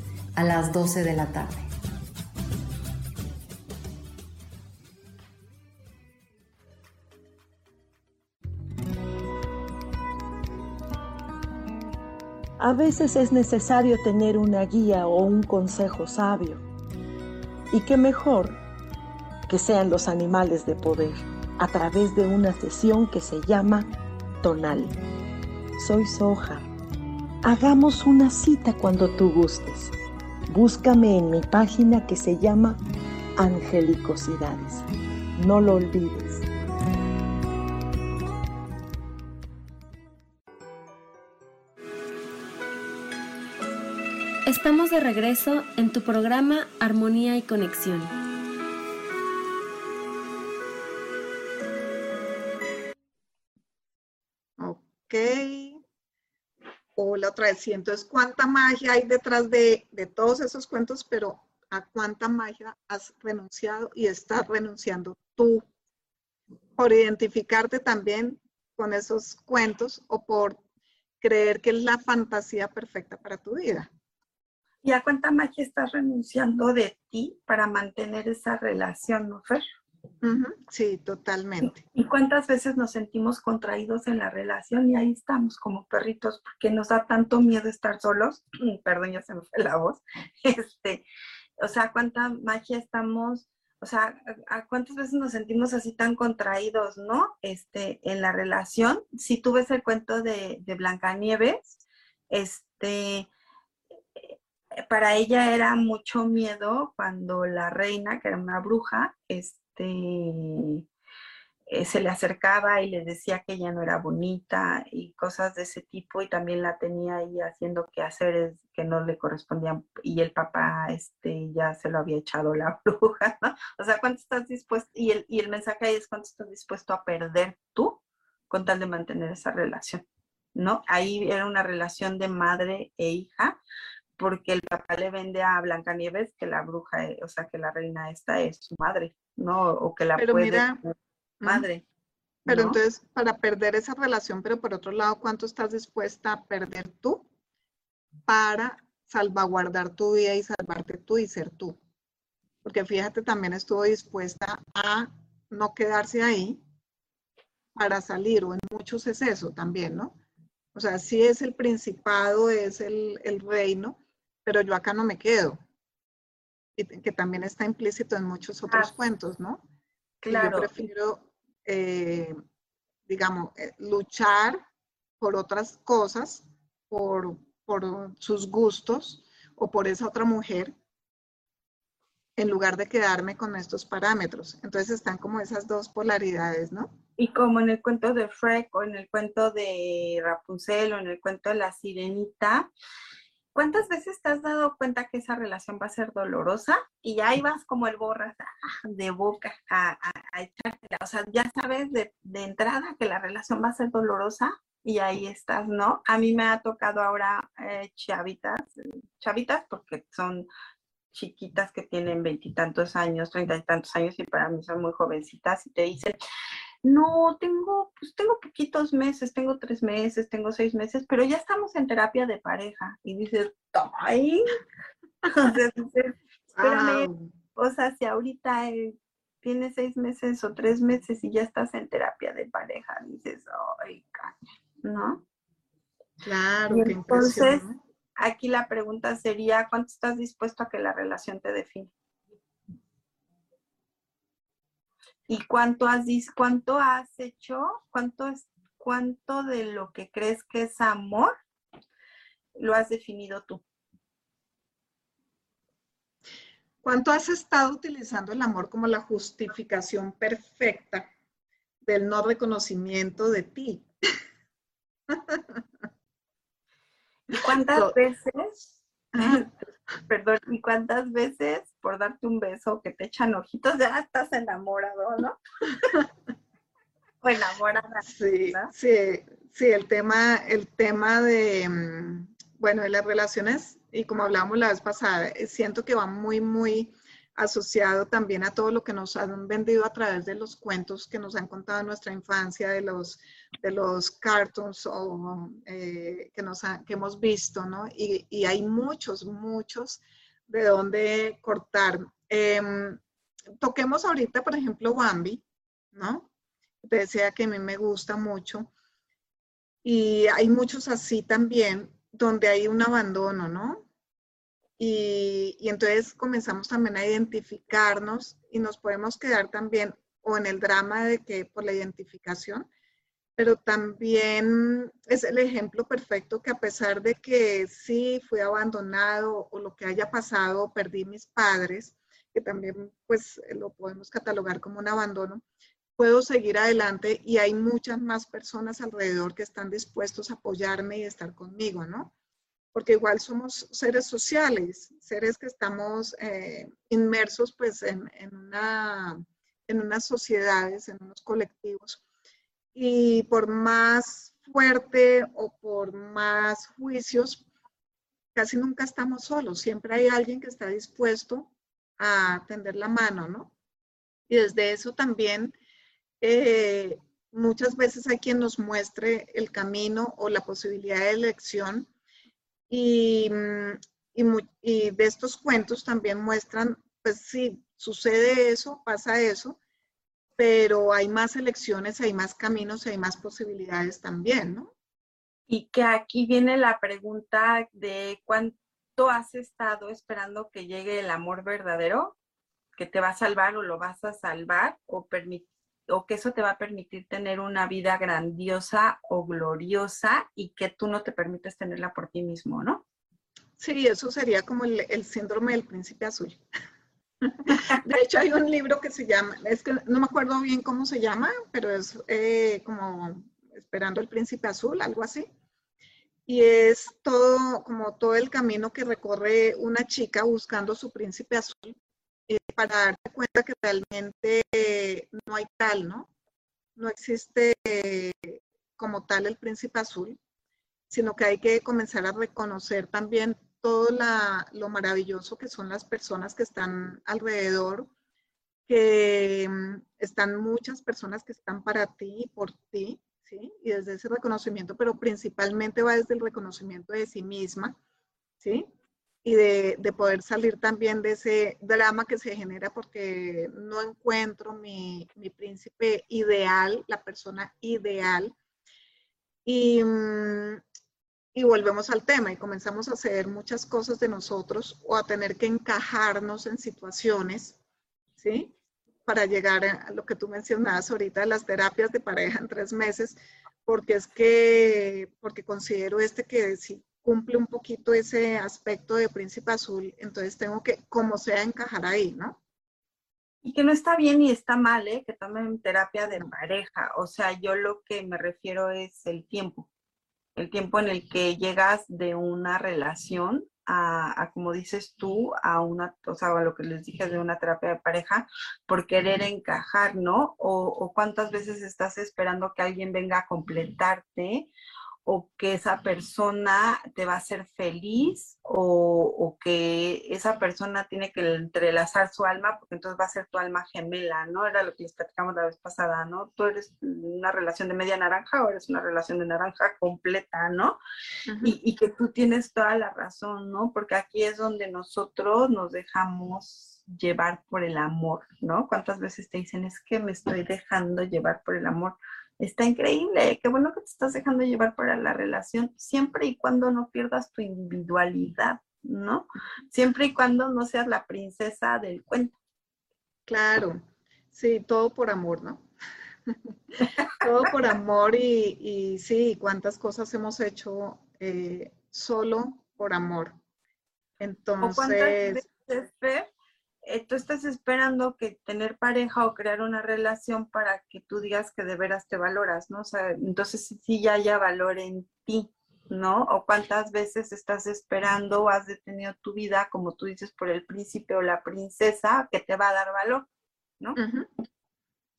a las 12 de la tarde. A veces es necesario tener una guía o un consejo sabio. Y qué mejor que sean los animales de poder a través de una sesión que se llama Tonal. Soy Soja Hagamos una cita cuando tú gustes. Búscame en mi página que se llama Angelicosidades. No lo olvides. Estamos de regreso en tu programa Armonía y Conexión. Ok la otra vez. Y entonces, ¿cuánta magia hay detrás de, todos esos cuentos? Pero ¿a cuánta magia has renunciado y estás renunciando tú? Por identificarte también con esos cuentos o por creer que es la fantasía perfecta para tu vida. ¿Y a cuánta magia estás renunciando de ti para mantener esa relación, no, Fer? Sí, totalmente. ¿Y cuántas veces nos sentimos contraídos en la relación y ahí estamos como perritos porque nos da tanto miedo estar solos? Perdón, ya se me fue la voz. Este, o sea, cuánta magia estamos, o sea, ¿a cuántas veces nos sentimos así tan contraídos, no? Este, en la relación. Si tú ves el cuento de, de Blancanieves, este, para ella era mucho miedo cuando la reina, que era una bruja, este, este, eh, se le acercaba y le decía que ella no era bonita y cosas de ese tipo y también la tenía ahí haciendo que hacer que no le correspondían y el papá este, ya se lo había echado la bruja, ¿no? O sea, ¿cuánto estás dispuesto? Y el, y el mensaje ahí es cuánto estás dispuesto a perder tú con tal de mantener esa relación, ¿no? Ahí era una relación de madre e hija, porque el papá le vende a Blancanieves que la bruja, o sea, que la reina esta es su madre, ¿no? O que la pero puede mira, madre. Pero entonces, para perder esa relación, pero por otro lado, ¿cuánto estás dispuesta a perder tú para salvaguardar tu vida y salvarte tú y ser tú? Porque fíjate, también estuvo dispuesta a no quedarse ahí para salir, o en muchos es eso también, ¿no? O sea, sí es el principado, es el, el reino, pero yo acá no me quedo. Y que también está implícito en muchos otros ah, cuentos, ¿no? Claro. yo prefiero, eh, digamos, eh, luchar por otras cosas, por, por sus gustos o por esa otra mujer, en lugar de quedarme con estos parámetros. Entonces están como esas dos polaridades, ¿no? Y como en el cuento de Freck o en el cuento de Rapunzel o en el cuento de la sirenita, ¿cuántas veces te has dado cuenta que esa relación va a ser dolorosa? Y ahí vas como el borras ah, de boca a, a, echártela. O sea, ya sabes de, de entrada que la relación va a ser dolorosa y ahí estás, ¿no? A mí me ha tocado ahora eh, chavitas, chavitas porque son chiquitas que tienen veintitantos años, treinta y tantos años y para mí son muy jovencitas y te dicen, no, tengo, pues tengo poquitos meses, tengo tres meses, tengo seis meses, pero ya estamos en terapia de pareja. Y dices, ¡ay! espérame, o sea, si ahorita eh, tienes seis meses o tres meses y ya estás en terapia de pareja, dices, ¡ay, caña! ¿No? Claro, entonces, aquí la pregunta sería, ¿cuánto estás dispuesto a que la relación te define? ¿Y cuánto has, cuánto has hecho? ¿Cuánto, es, ¿Cuánto de lo que crees que es amor lo has definido tú? ¿Cuánto has estado utilizando el amor como la justificación perfecta del no reconocimiento de ti? ¿Y cuántas veces Perdón, ¿y cuántas veces por darte un beso que te echan ojitos ya estás enamorado, no? o enamorada. Sí, sí, sí, el tema, el tema de, mm, bueno, de las relaciones, y como hablábamos la vez pasada, siento que va muy, muy asociado también a todo lo que nos han vendido a través de los cuentos que nos han contado en nuestra infancia, de los, de los cartoons o, eh, que, nos que hemos visto, ¿no? Y, y, hay muchos, muchos de dónde cortar. Em, toquemos ahorita, por ejemplo, Bambi, ¿no? Te decía que a mí me gusta mucho. Y hay muchos así también, donde hay un abandono, ¿no? Y, entonces comenzamos también a identificarnos y nos podemos quedar también o en el drama de que por la identificación, pero también es el ejemplo perfecto que a pesar de que sí fui abandonado o lo que haya pasado, perdí mis padres, que también pues lo podemos catalogar como un abandono, puedo seguir adelante y hay muchas más personas alrededor que están dispuestos a apoyarme y estar conmigo, ¿no? Porque igual somos seres sociales, seres que estamos eh, inmersos pues en, una, en unas sociedades, en unos colectivos. Y por más fuerte o por más juicios, casi nunca estamos solos, siempre hay alguien que está dispuesto a tender la mano, ¿no? Y desde eso también eh, muchas veces hay quien nos muestre el camino o la posibilidad de elección y, mm, y, de estos cuentos también muestran, pues sí, sucede eso, pasa eso, pero hay más elecciones, hay más caminos, hay más posibilidades también, ¿no? Y que aquí viene la pregunta de cuánto has estado esperando que llegue el amor verdadero, que te va a salvar o lo vas a salvar, o, o que eso te va a permitir tener una vida grandiosa o gloriosa y que tú no te permites tenerla por ti mismo, ¿no? Sí, eso sería como el, síndrome del príncipe azul. De hecho, hay un libro que se llama, es que no me acuerdo bien cómo se llama, pero es eh, como Esperando el príncipe azul, algo así. Y es todo, como todo el camino que recorre una chica buscando su príncipe azul eh, para darse cuenta que realmente no hay tal, ¿no? No existe como tal el príncipe azul, sino que hay que comenzar a reconocer también todo lo maravilloso que son las personas que están alrededor, que mm, están muchas personas que están para ti y por ti, ¿sí? Y desde ese reconocimiento, pero principalmente va desde el reconocimiento de sí misma, ¿sí? Y de, de poder salir también de ese drama que se genera porque no encuentro mi, mi príncipe ideal, la persona ideal. Y, mm, y volvemos al tema y comenzamos a hacer muchas cosas de nosotros o a tener que encajarnos en situaciones, ¿sí? Para llegar a lo que tú mencionabas ahorita, las terapias de pareja en tres meses, porque es que, porque considero este que si cumple un poquito ese aspecto de príncipe azul, entonces tengo que, como sea, encajar ahí, ¿no? Y que no está bien ni está mal, ¿eh? Que tomen terapia de pareja. O sea, yo lo que me refiero es el tiempo. El tiempo en el que llegas de una relación a, como dices tú, a una, o sea, a lo que les dije de una terapia de pareja, por querer encajar, ¿no? O, o cuántas veces estás esperando que alguien venga a completarte o que esa persona te va a hacer feliz o, que esa persona tiene que entrelazar su alma porque entonces va a ser tu alma gemela, ¿no? Era lo que les platicamos la vez pasada, ¿no? Tú eres una relación de media naranja o eres una relación de naranja completa, ¿no? y, y que tú tienes toda la razón, ¿no? Porque aquí es donde nosotros nos dejamos llevar por el amor, ¿no? ¿Cuántas veces te dicen es que me estoy dejando llevar por el amor? Está increíble, qué bueno que te estás dejando llevar para la relación, siempre y cuando no pierdas tu individualidad, ¿no? Siempre y cuando no seas la princesa del cuento. Claro, sí, todo por amor, ¿no? todo por amor y, y, sí, cuántas cosas hemos hecho eh, solo por amor. Entonces... Eh, tú estás esperando que tener pareja o crear una relación para que tú digas que de veras te valoras, ¿no? O sea, entonces sí ya haya valor en ti, ¿no? O cuántas veces estás esperando o has detenido tu vida, como tú dices, por el príncipe o la princesa que te va a dar valor, ¿no?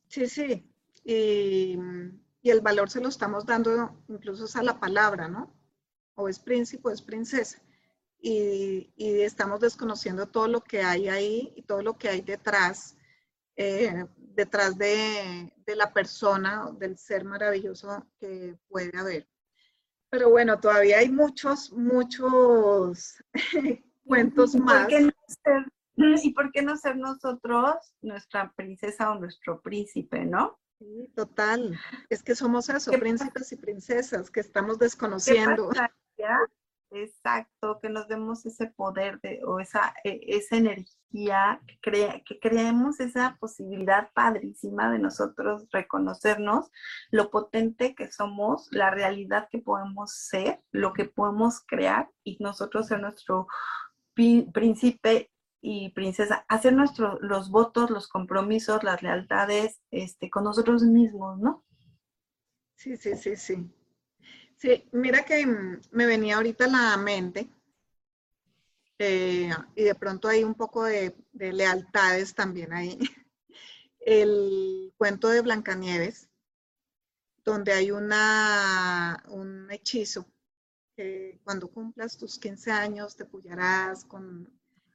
Sí, sí. Y, y, el valor se lo estamos dando incluso a la palabra, ¿no? O es príncipe o es princesa y, estamos desconociendo todo lo que hay ahí y todo lo que hay detrás, eh, detrás de, de, la persona, del ser maravilloso que puede haber. Pero bueno, todavía hay muchos, muchos cuentos más. ¿Y por qué no ser nosotros nuestra princesa o nuestro príncipe, no? Sí, total. Es que somos eso, príncipes y princesas que estamos desconociendo. Exacto, que nos demos ese poder de, o esa, e, esa energía, que, crea, que creemos esa posibilidad padrísima de nosotros reconocernos lo potente que somos, la realidad que podemos ser, lo que podemos crear y nosotros ser nuestro príncipe y princesa, hacer nuestros los votos, los compromisos, las lealtades este, con nosotros mismos, ¿no? Sí, sí, sí, sí. Sí, mira que mm, me venía ahorita la mente eh, y de pronto hay un poco de, lealtades también ahí. El cuento de Blancanieves, donde hay una, un hechizo que cuando cumplas tus 15 años te pullarás con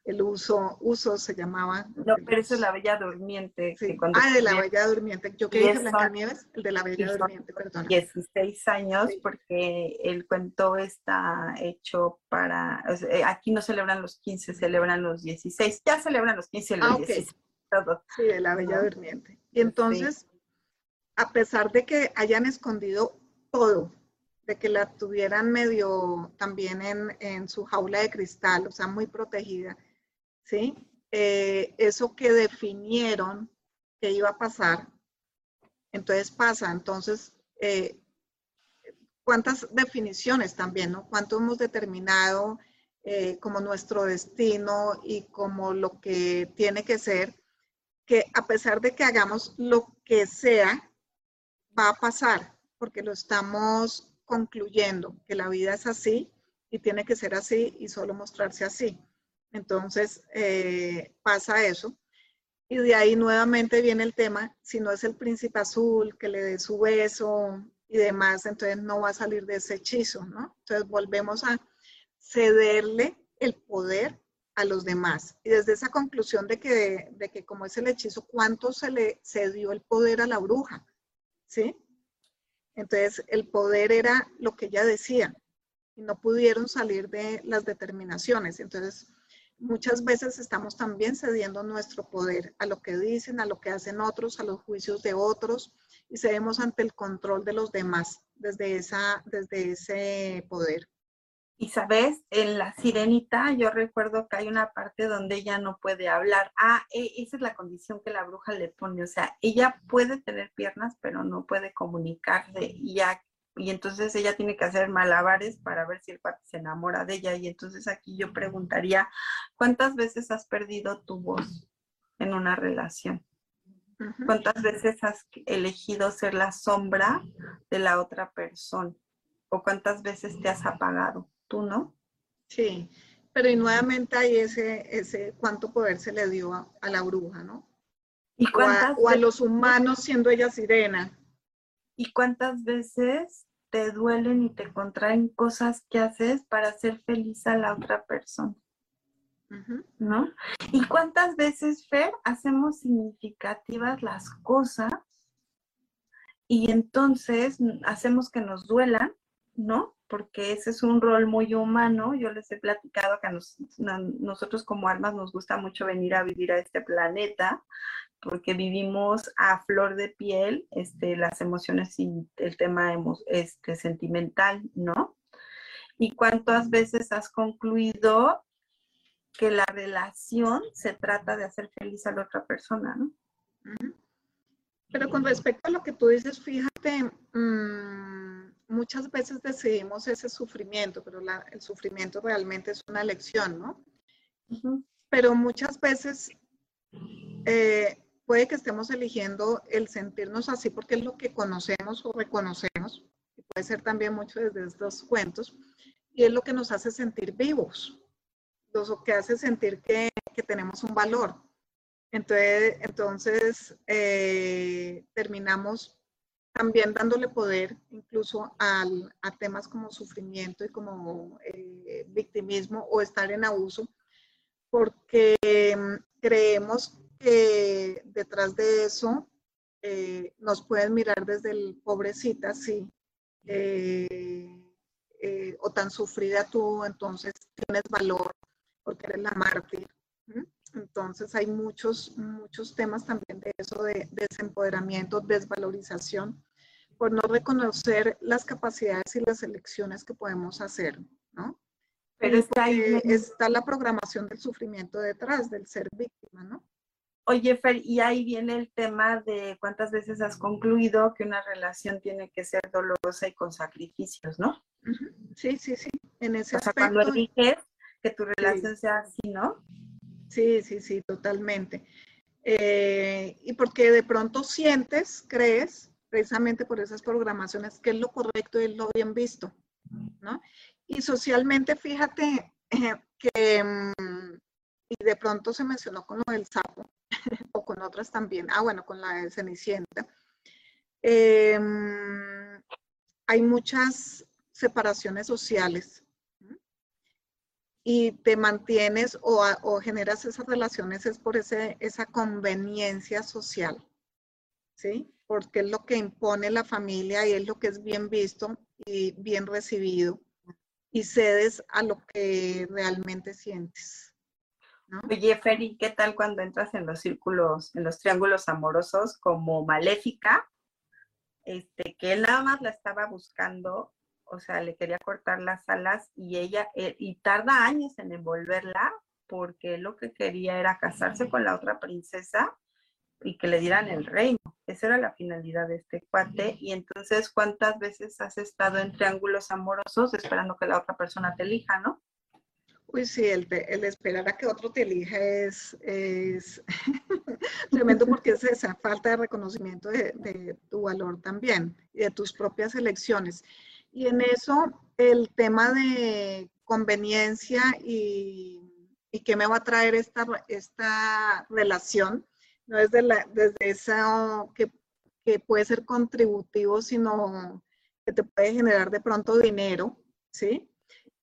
el uso, uso se llamaba. No, pero eso es la Bella Durmiente. ah, de la Bella Durmiente. Yo que dije Blancanieves, el de la Bella Durmiente, perdón. 16 años, porque el cuento está hecho para, eh, aquí no celebran los 15, celebran los 16. Ya celebran los 15 y los ah, 16. Sí, de la Bella Durmiente. Y entonces, a pesar de que hayan escondido todo, de que la tuvieran medio también en, en su jaula de cristal, o sea, muy protegida, ¿sí? Eh, eso que definieron que iba a pasar, entonces pasa. Entonces, eh, ¿cuántas definiciones también, no? ¿Cuánto hemos determinado eh, como nuestro destino y como lo que tiene que ser? Que a pesar de que hagamos lo que sea, va a pasar, porque lo estamos concluyendo, que la vida es así y tiene que ser así y solo mostrarse así. Entonces eh, pasa eso. Y de ahí nuevamente viene el tema, si no es el príncipe azul que le dé su beso y demás, entonces no va a salir de ese hechizo, ¿no? Entonces volvemos a cederle el poder a los demás. Y desde esa conclusión de que, de que como es el hechizo, ¿cuánto se le cedió el poder a la bruja? ¿Sí? Entonces el poder era lo que ella decía y no pudieron salir de las determinaciones. Entonces muchas veces estamos también cediendo nuestro poder a lo que dicen, a lo que hacen otros, a los juicios de otros y cedemos ante el control de los demás desde, esa, desde ese poder. Y sabes, en la sirenita yo recuerdo que hay una parte donde ella no puede hablar. Ah, e, esa es la condición que la bruja le pone. O sea, ella puede tener piernas, pero no puede comunicarse. Y y entonces ella tiene que hacer malabares para ver si el cuate se enamora de ella. Y entonces aquí yo preguntaría, ¿cuántas veces has perdido tu voz en una relación? ¿Cuántas veces has elegido ser la sombra de la otra persona? ¿O cuántas veces te has apagado? ¿Tú no? Sí, pero y nuevamente hay ese, ese cuánto poder se le dio a, la bruja, ¿no? ¿Y o, a, los humanos siendo ella sirena. ¿Y cuántas veces te duelen y te contraen cosas que haces para hacer feliz a la otra persona? ¿No? ¿Y cuántas veces, Fer, hacemos significativas las cosas y entonces hacemos que nos duelan, ¿no? Porque ese es un rol muy humano. Yo les he platicado que a nosotros como almas nos gusta mucho venir a vivir a este planeta porque vivimos a flor de piel este, las emociones y el tema este, sentimental, ¿no? ¿Y cuántas veces has concluido que la relación se trata de hacer feliz a la otra persona, ¿no? Pero con respecto a lo que tú dices, fíjate, mm, muchas veces decidimos ese sufrimiento, pero el sufrimiento realmente es una lección, ¿no? Pero muchas veces eh, puede que estemos eligiendo el sentirnos así porque es lo que conocemos o reconocemos, y puede ser también mucho desde estos cuentos, y es lo que nos hace sentir vivos, lo que hace sentir que, tenemos un valor. Entonces, entonces eh, terminamos también dándole poder incluso al, a temas como sufrimiento y como eh, victimismo o estar en abuso, porque mm, creemos que detrás de eso eh, nos pueden mirar desde el pobrecita, sí, eh, o tan sufrida tú, entonces tienes valor porque eres la mártir. Entonces hay muchos, muchos temas también de eso, de, desempoderamiento, desvalorización, por no reconocer las capacidades y las elecciones que podemos hacer, ¿no? Pero está, ahí, está la programación del sufrimiento detrás, del ser víctima, ¿no? Oye, Fer, y ahí viene el tema de cuántas veces has concluido que una relación tiene que ser dolorosa y con sacrificios, ¿no? Sí, sí, sí. En ese o sea, cuando eliges que tu relación sea así, ¿no? Sí, sí, sí, totalmente. Eh, y porque de pronto sientes, crees, precisamente por esas programaciones, que es lo correcto y lo bien visto, ¿no? Y socialmente, fíjate eh, que, mm, y de pronto se mencionó con lo del sapo, o con otras también, ah, bueno, con la de Cenicienta, em, hay muchas separaciones sociales y te mantienes o, generas esas relaciones es por ese, esa conveniencia social, ¿sí? Porque es lo que impone la familia y es lo que es bien visto y bien recibido y cedes a lo que realmente sientes. Oye, Feri, ¿qué tal cuando entras en los círculos, en los triángulos amorosos como maléfica? Este, que él nada más la estaba buscando, o sea, le quería cortar las alas y ella, eh, y tarda años en envolverla porque lo que quería era casarse con la otra princesa y que le dieran el reino. Esa era la finalidad de este cuate. Y entonces, ¿cuántas veces has estado en triángulos amorosos esperando que la otra persona te elija, no? Uy, sí, el, el esperar a que otro te elija es, tremendo porque es esa falta de reconocimiento de, tu valor también y de tus propias elecciones. Y en eso el tema de conveniencia y, y qué me va a traer esta, esta relación, no es la, desde eso que, que puede ser contributivo, sino que te puede generar de pronto dinero, ¿sí?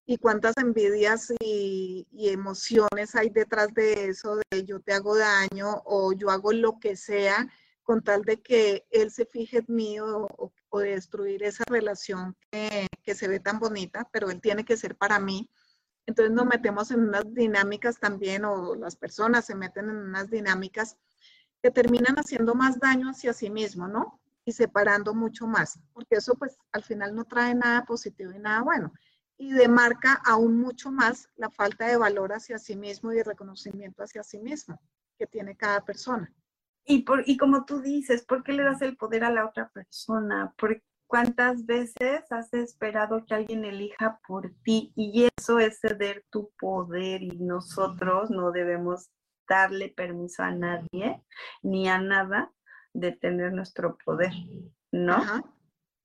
y cuántas envidias y, emociones hay detrás de eso, de yo te hago daño o yo hago lo que sea con tal de que él se fije en mí o, destruir esa relación que, que, se ve tan bonita, pero él tiene que ser para mí. Entonces nos metemos en unas dinámicas también, o las personas se meten en unas dinámicas que terminan haciendo más daño hacia sí mismo, ¿no? Y separando mucho más, porque eso pues al final no trae nada positivo y nada bueno y demarca aún mucho más la falta de valor hacia sí mismo y de reconocimiento hacia sí mismo que tiene cada persona. Y, por, y como tú dices, ¿por qué le das el poder a la otra persona? Porque ¿Cuántas veces has esperado que alguien elija por ti? Y eso es ceder tu poder y nosotros no debemos darle permiso a nadie ni a nada de tener nuestro poder, ¿no?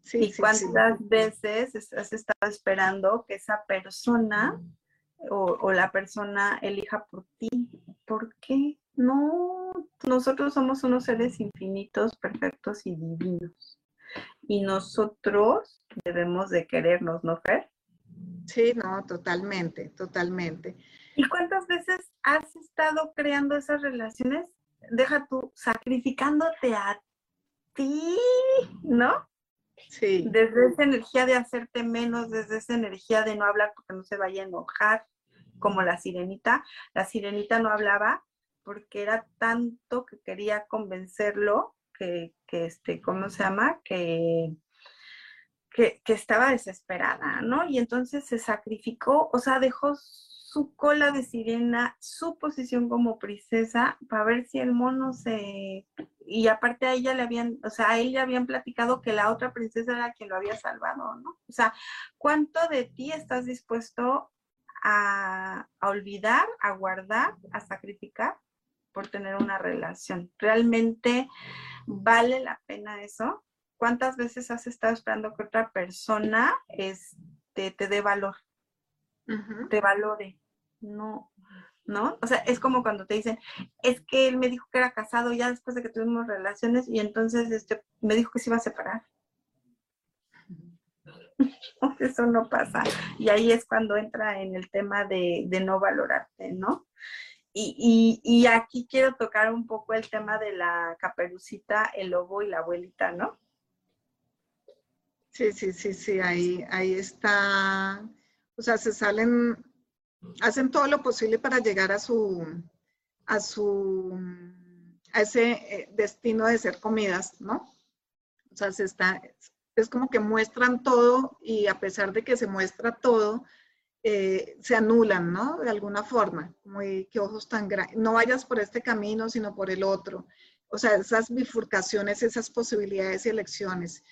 Sí, ¿Y cuántas veces has estado esperando que esa persona o, o, la persona elija por ti? ¿Por qué? No, nosotros somos unos seres infinitos, perfectos y divinos y nosotros debemos de querernos, ¿no, Fer? Sí, no, totalmente, totalmente. ¿Y cuántas veces has estado creando esas relaciones? Deja tú, sacrificándote a ti, ¿no? Sí. Desde esa energía de hacerte menos, desde esa energía de no hablar porque no se vaya a enojar, como la sirenita. La sirenita no hablaba porque era tanto que quería convencerlo que, este, ¿cómo se llama? Que, que, estaba desesperada, ¿no? Y entonces se sacrificó, o sea, dejó su cola de sirena, su posición como princesa, para ver si el mono se... Y aparte a ella le habían, o sea, a él habían platicado que la otra princesa era quien lo había salvado, ¿no? O sea, ¿cuánto de ti estás dispuesto a, a olvidar, a guardar, a sacrificar por tener una relación? Realmente ¿Vale la pena eso? ¿Cuántas veces has estado esperando que otra persona este, te dé valor? Te valore. No, ¿no? O sea, es como cuando te dicen, es que él me dijo que era casado ya después de que tuvimos relaciones y entonces este, me dijo que se iba a separar. Eso no pasa. Y ahí es cuando entra en el tema de, de no valorarte, ¿no? Y, aquí quiero tocar un poco el tema de la caperucita, el lobo y la abuelita, ¿no? Sí, sí, sí, sí, ahí, ahí está. O sea, se salen, hacen todo lo posible para llegar a su, a su, a ese eh, destino de ser comidas, ¿no? O sea, se está, es como que muestran todo y a pesar de que se muestra todo, eh, se anulan, ¿no? De alguna forma, como que ojos tan grandes, no vayas por este camino, sino por el otro. O sea, esas bifurcaciones, esas posibilidades y elecciones.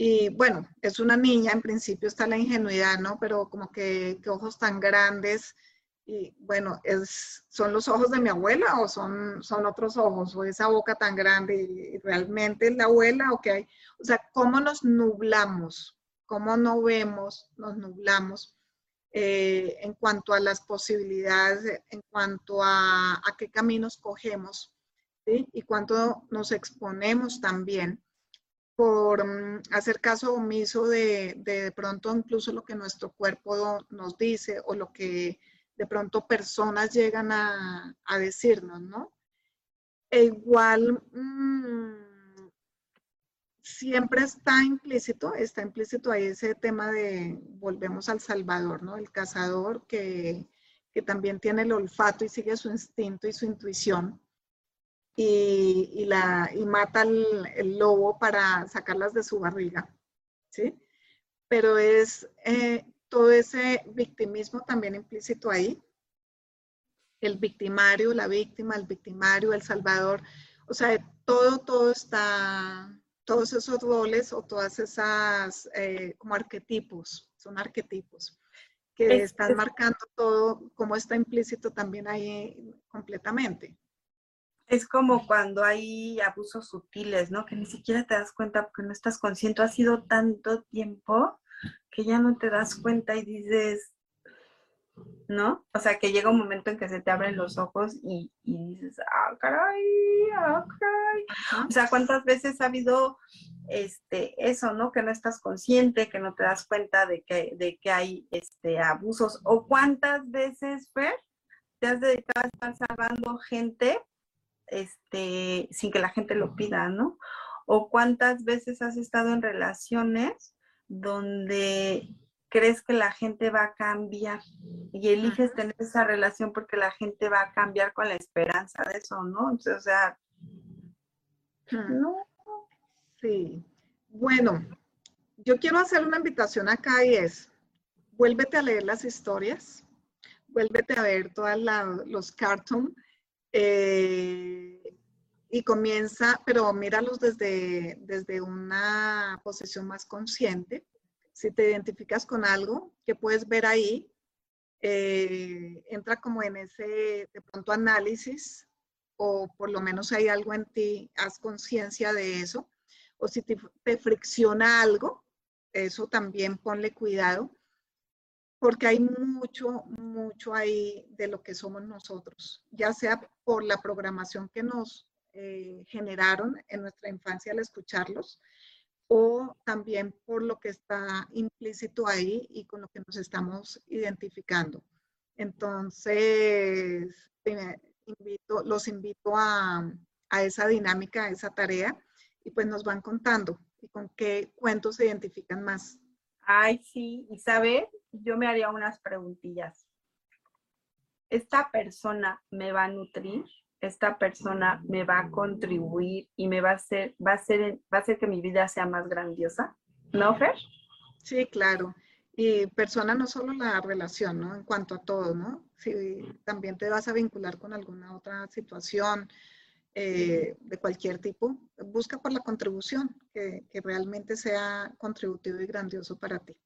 Y bueno, es una niña, en principio está la ingenuidad, ¿no? Pero como que, ojos tan grandes. Y bueno, es, ¿son los ojos de mi abuela o son, son otros ojos? ¿O esa boca tan grande? ¿Y realmente es la abuela o qué hay? O sea, ¿cómo nos nublamos? ¿Cómo no vemos? Nos nublamos eh, en cuanto a las posibilidades, en cuanto a, qué caminos cogemos y cuánto nos exponemos también por mm, hacer caso omiso de, de, pronto incluso lo que nuestro cuerpo nos dice o lo que de pronto personas llegan a, decirnos, ¿no? E igual, mm, siempre está implícito, está implícito ahí ese tema de, volvemos al Salvador, ¿no? El cazador que, también tiene el olfato y sigue su instinto y su intuición y, la, y mata el, lobo para sacarlas de su barriga, ¿sí? Pero es eh, todo ese victimismo también implícito ahí, el victimario, la víctima, el victimario, el salvador, o sea, todo, todo está todos esos roles o todas esas eh, como arquetipos, son arquetipos que están marcando todo, como está implícito también ahí completamente. Es como cuando hay abusos sutiles, ¿no? Que ni siquiera te das cuenta porque no estás consciente. Ha sido tanto tiempo que ya no te das cuenta y dices, ¿no? O sea, que llega un momento en que se te abren los ojos y, dices, ah, caray, ah, caray. O sea, ¿cuántas veces ha habido este, eso, ¿no? Que no estás consciente, que no te das cuenta de que, de que hay este, abusos. O cuántas veces, Fer, te has dedicado a estar salvando gente este, sin que la gente lo pida, ¿no? O cuántas veces has estado en relaciones donde crees que la gente va a cambiar y eliges tener esa relación porque la gente va a cambiar con la esperanza de eso, ¿no? o sea, no. Sí. Bueno, yo quiero hacer una invitación acá y es, vuélvete a leer las historias, vuélvete a ver todos los cartoons. Eh, y comienza, pero míralos desde, desde una posición más consciente. Si te identificas con algo que puedes ver ahí, eh, entra como en ese, de pronto, análisis o por lo menos hay algo en ti, haz conciencia de eso. O si te, te, fricciona algo, eso también ponle cuidado, porque hay mucho, mucho ahí de lo que somos nosotros, ya sea por la programación que nos eh, generaron en nuestra infancia al escucharlos, o también por lo que está implícito ahí y con lo que nos estamos identificando. Entonces, invito, los invito a, a, esa dinámica, a esa tarea, y pues nos van contando y con qué cuentos se identifican más. Ay, sí, Isabel, yo me haría unas preguntillas. ¿Esta persona me va a nutrir? esta persona me va a contribuir y me va a hacer, va a ser, va a hacer que mi vida sea más grandiosa, ¿no, Fer? Sí, claro. Y persona no solo la relación, ¿no? En cuanto a todo, ¿no? Si también te vas a vincular con alguna otra situación eh, de cualquier tipo, busca por la contribución, que, que realmente sea contributivo y grandioso para ti.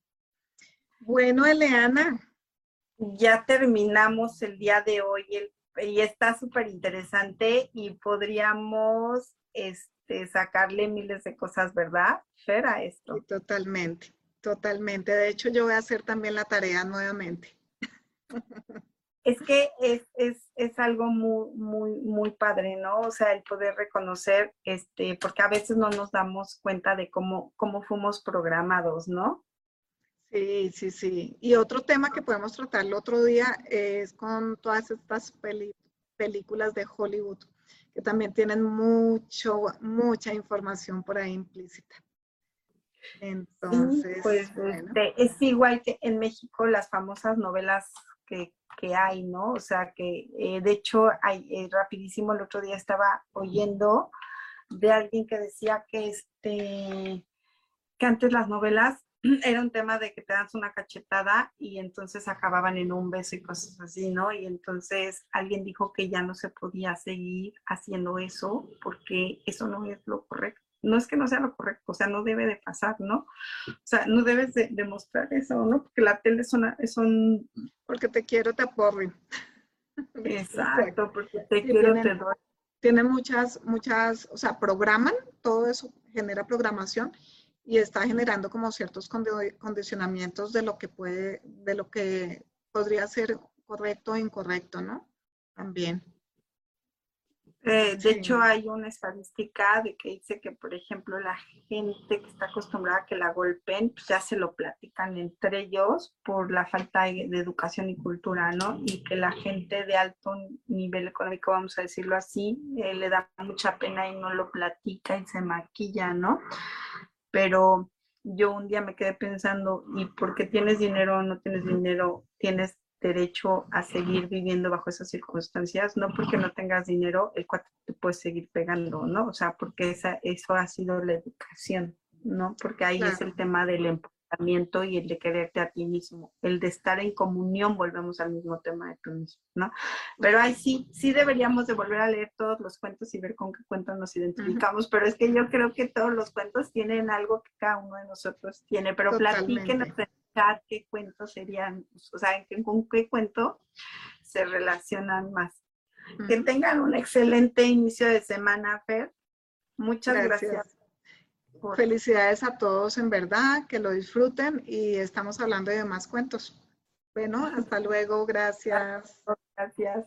Bueno, Eleana. Ya terminamos el día de hoy el y está súper interesante y podríamos este, sacarle miles de cosas, ¿verdad, Fer, a esto? totalmente, totalmente. De hecho, yo voy a hacer también la tarea nuevamente. Es que es, es, es, algo muy, muy, muy padre, ¿no? O sea, el poder reconocer, este, porque a veces no nos damos cuenta de cómo, cómo fuimos programados, ¿no? Sí, sí, sí. Y otro tema que podemos tratar el otro día es con todas estas películas de Hollywood, que también tienen mucho, mucha información por ahí implícita. Entonces, pues este, es igual que en México las famosas novelas que, hay, ¿no? O sea, que eh, de hecho, hay, eh, rapidísimo, el otro día estaba oyendo de alguien que decía que, este, que antes las novelas era un tema de que te das una cachetada y entonces acababan en un beso y cosas así, ¿no? Y entonces alguien dijo que ya no se podía seguir haciendo eso porque eso no es lo correcto. No es que no sea lo correcto, o sea, no debe de pasar, ¿no? O sea, no debes de demostrar eso, ¿no? Porque la tele es, una, es un... Porque te quiero, te aporro. Exacto, porque te quiero, te doy. Tiene muchas, muchas, o sea, programan, todo eso genera programación y está generando como ciertos condicionamientos de lo que puede, de lo que podría ser correcto o incorrecto, ¿no? También. Eh, de hecho, hay una estadística de que dice que, por ejemplo, la gente que está acostumbrada a que la golpeen, pues ya se lo platican entre ellos por la falta de, educación y cultura, ¿no? Y que la gente de alto nivel económico, vamos a decirlo así, eh, le da mucha pena y no lo platica y se maquilla, ¿no? Pero yo un día me quedé pensando, ¿y por qué tienes dinero o no tienes dinero? Tienes derecho a seguir viviendo bajo esas circunstancias, no porque no tengas dinero, el cuate te puede seguir pegando, ¿no? O sea, porque esa, eso ha sido la educación, ¿no? Porque ahí es el tema del y el de quererte a ti mismo, el de estar en comunión, volvemos al mismo tema de tú mismo, ¿no? Pero ahí sí, sí deberíamos de volver a leer todos los cuentos y ver con qué cuentos nos identificamos, pero es que yo creo que todos los cuentos tienen algo que cada uno de nosotros tiene, pero platíquenos en chat qué cuentos serían, o sea, con qué cuento se relacionan más. Que tengan un excelente inicio de semana, Fer. Muchas gracias. Felicidades a todos en verdad, que lo disfruten y estamos hablando de más cuentos. Bueno, hasta luego, gracias. Gracias.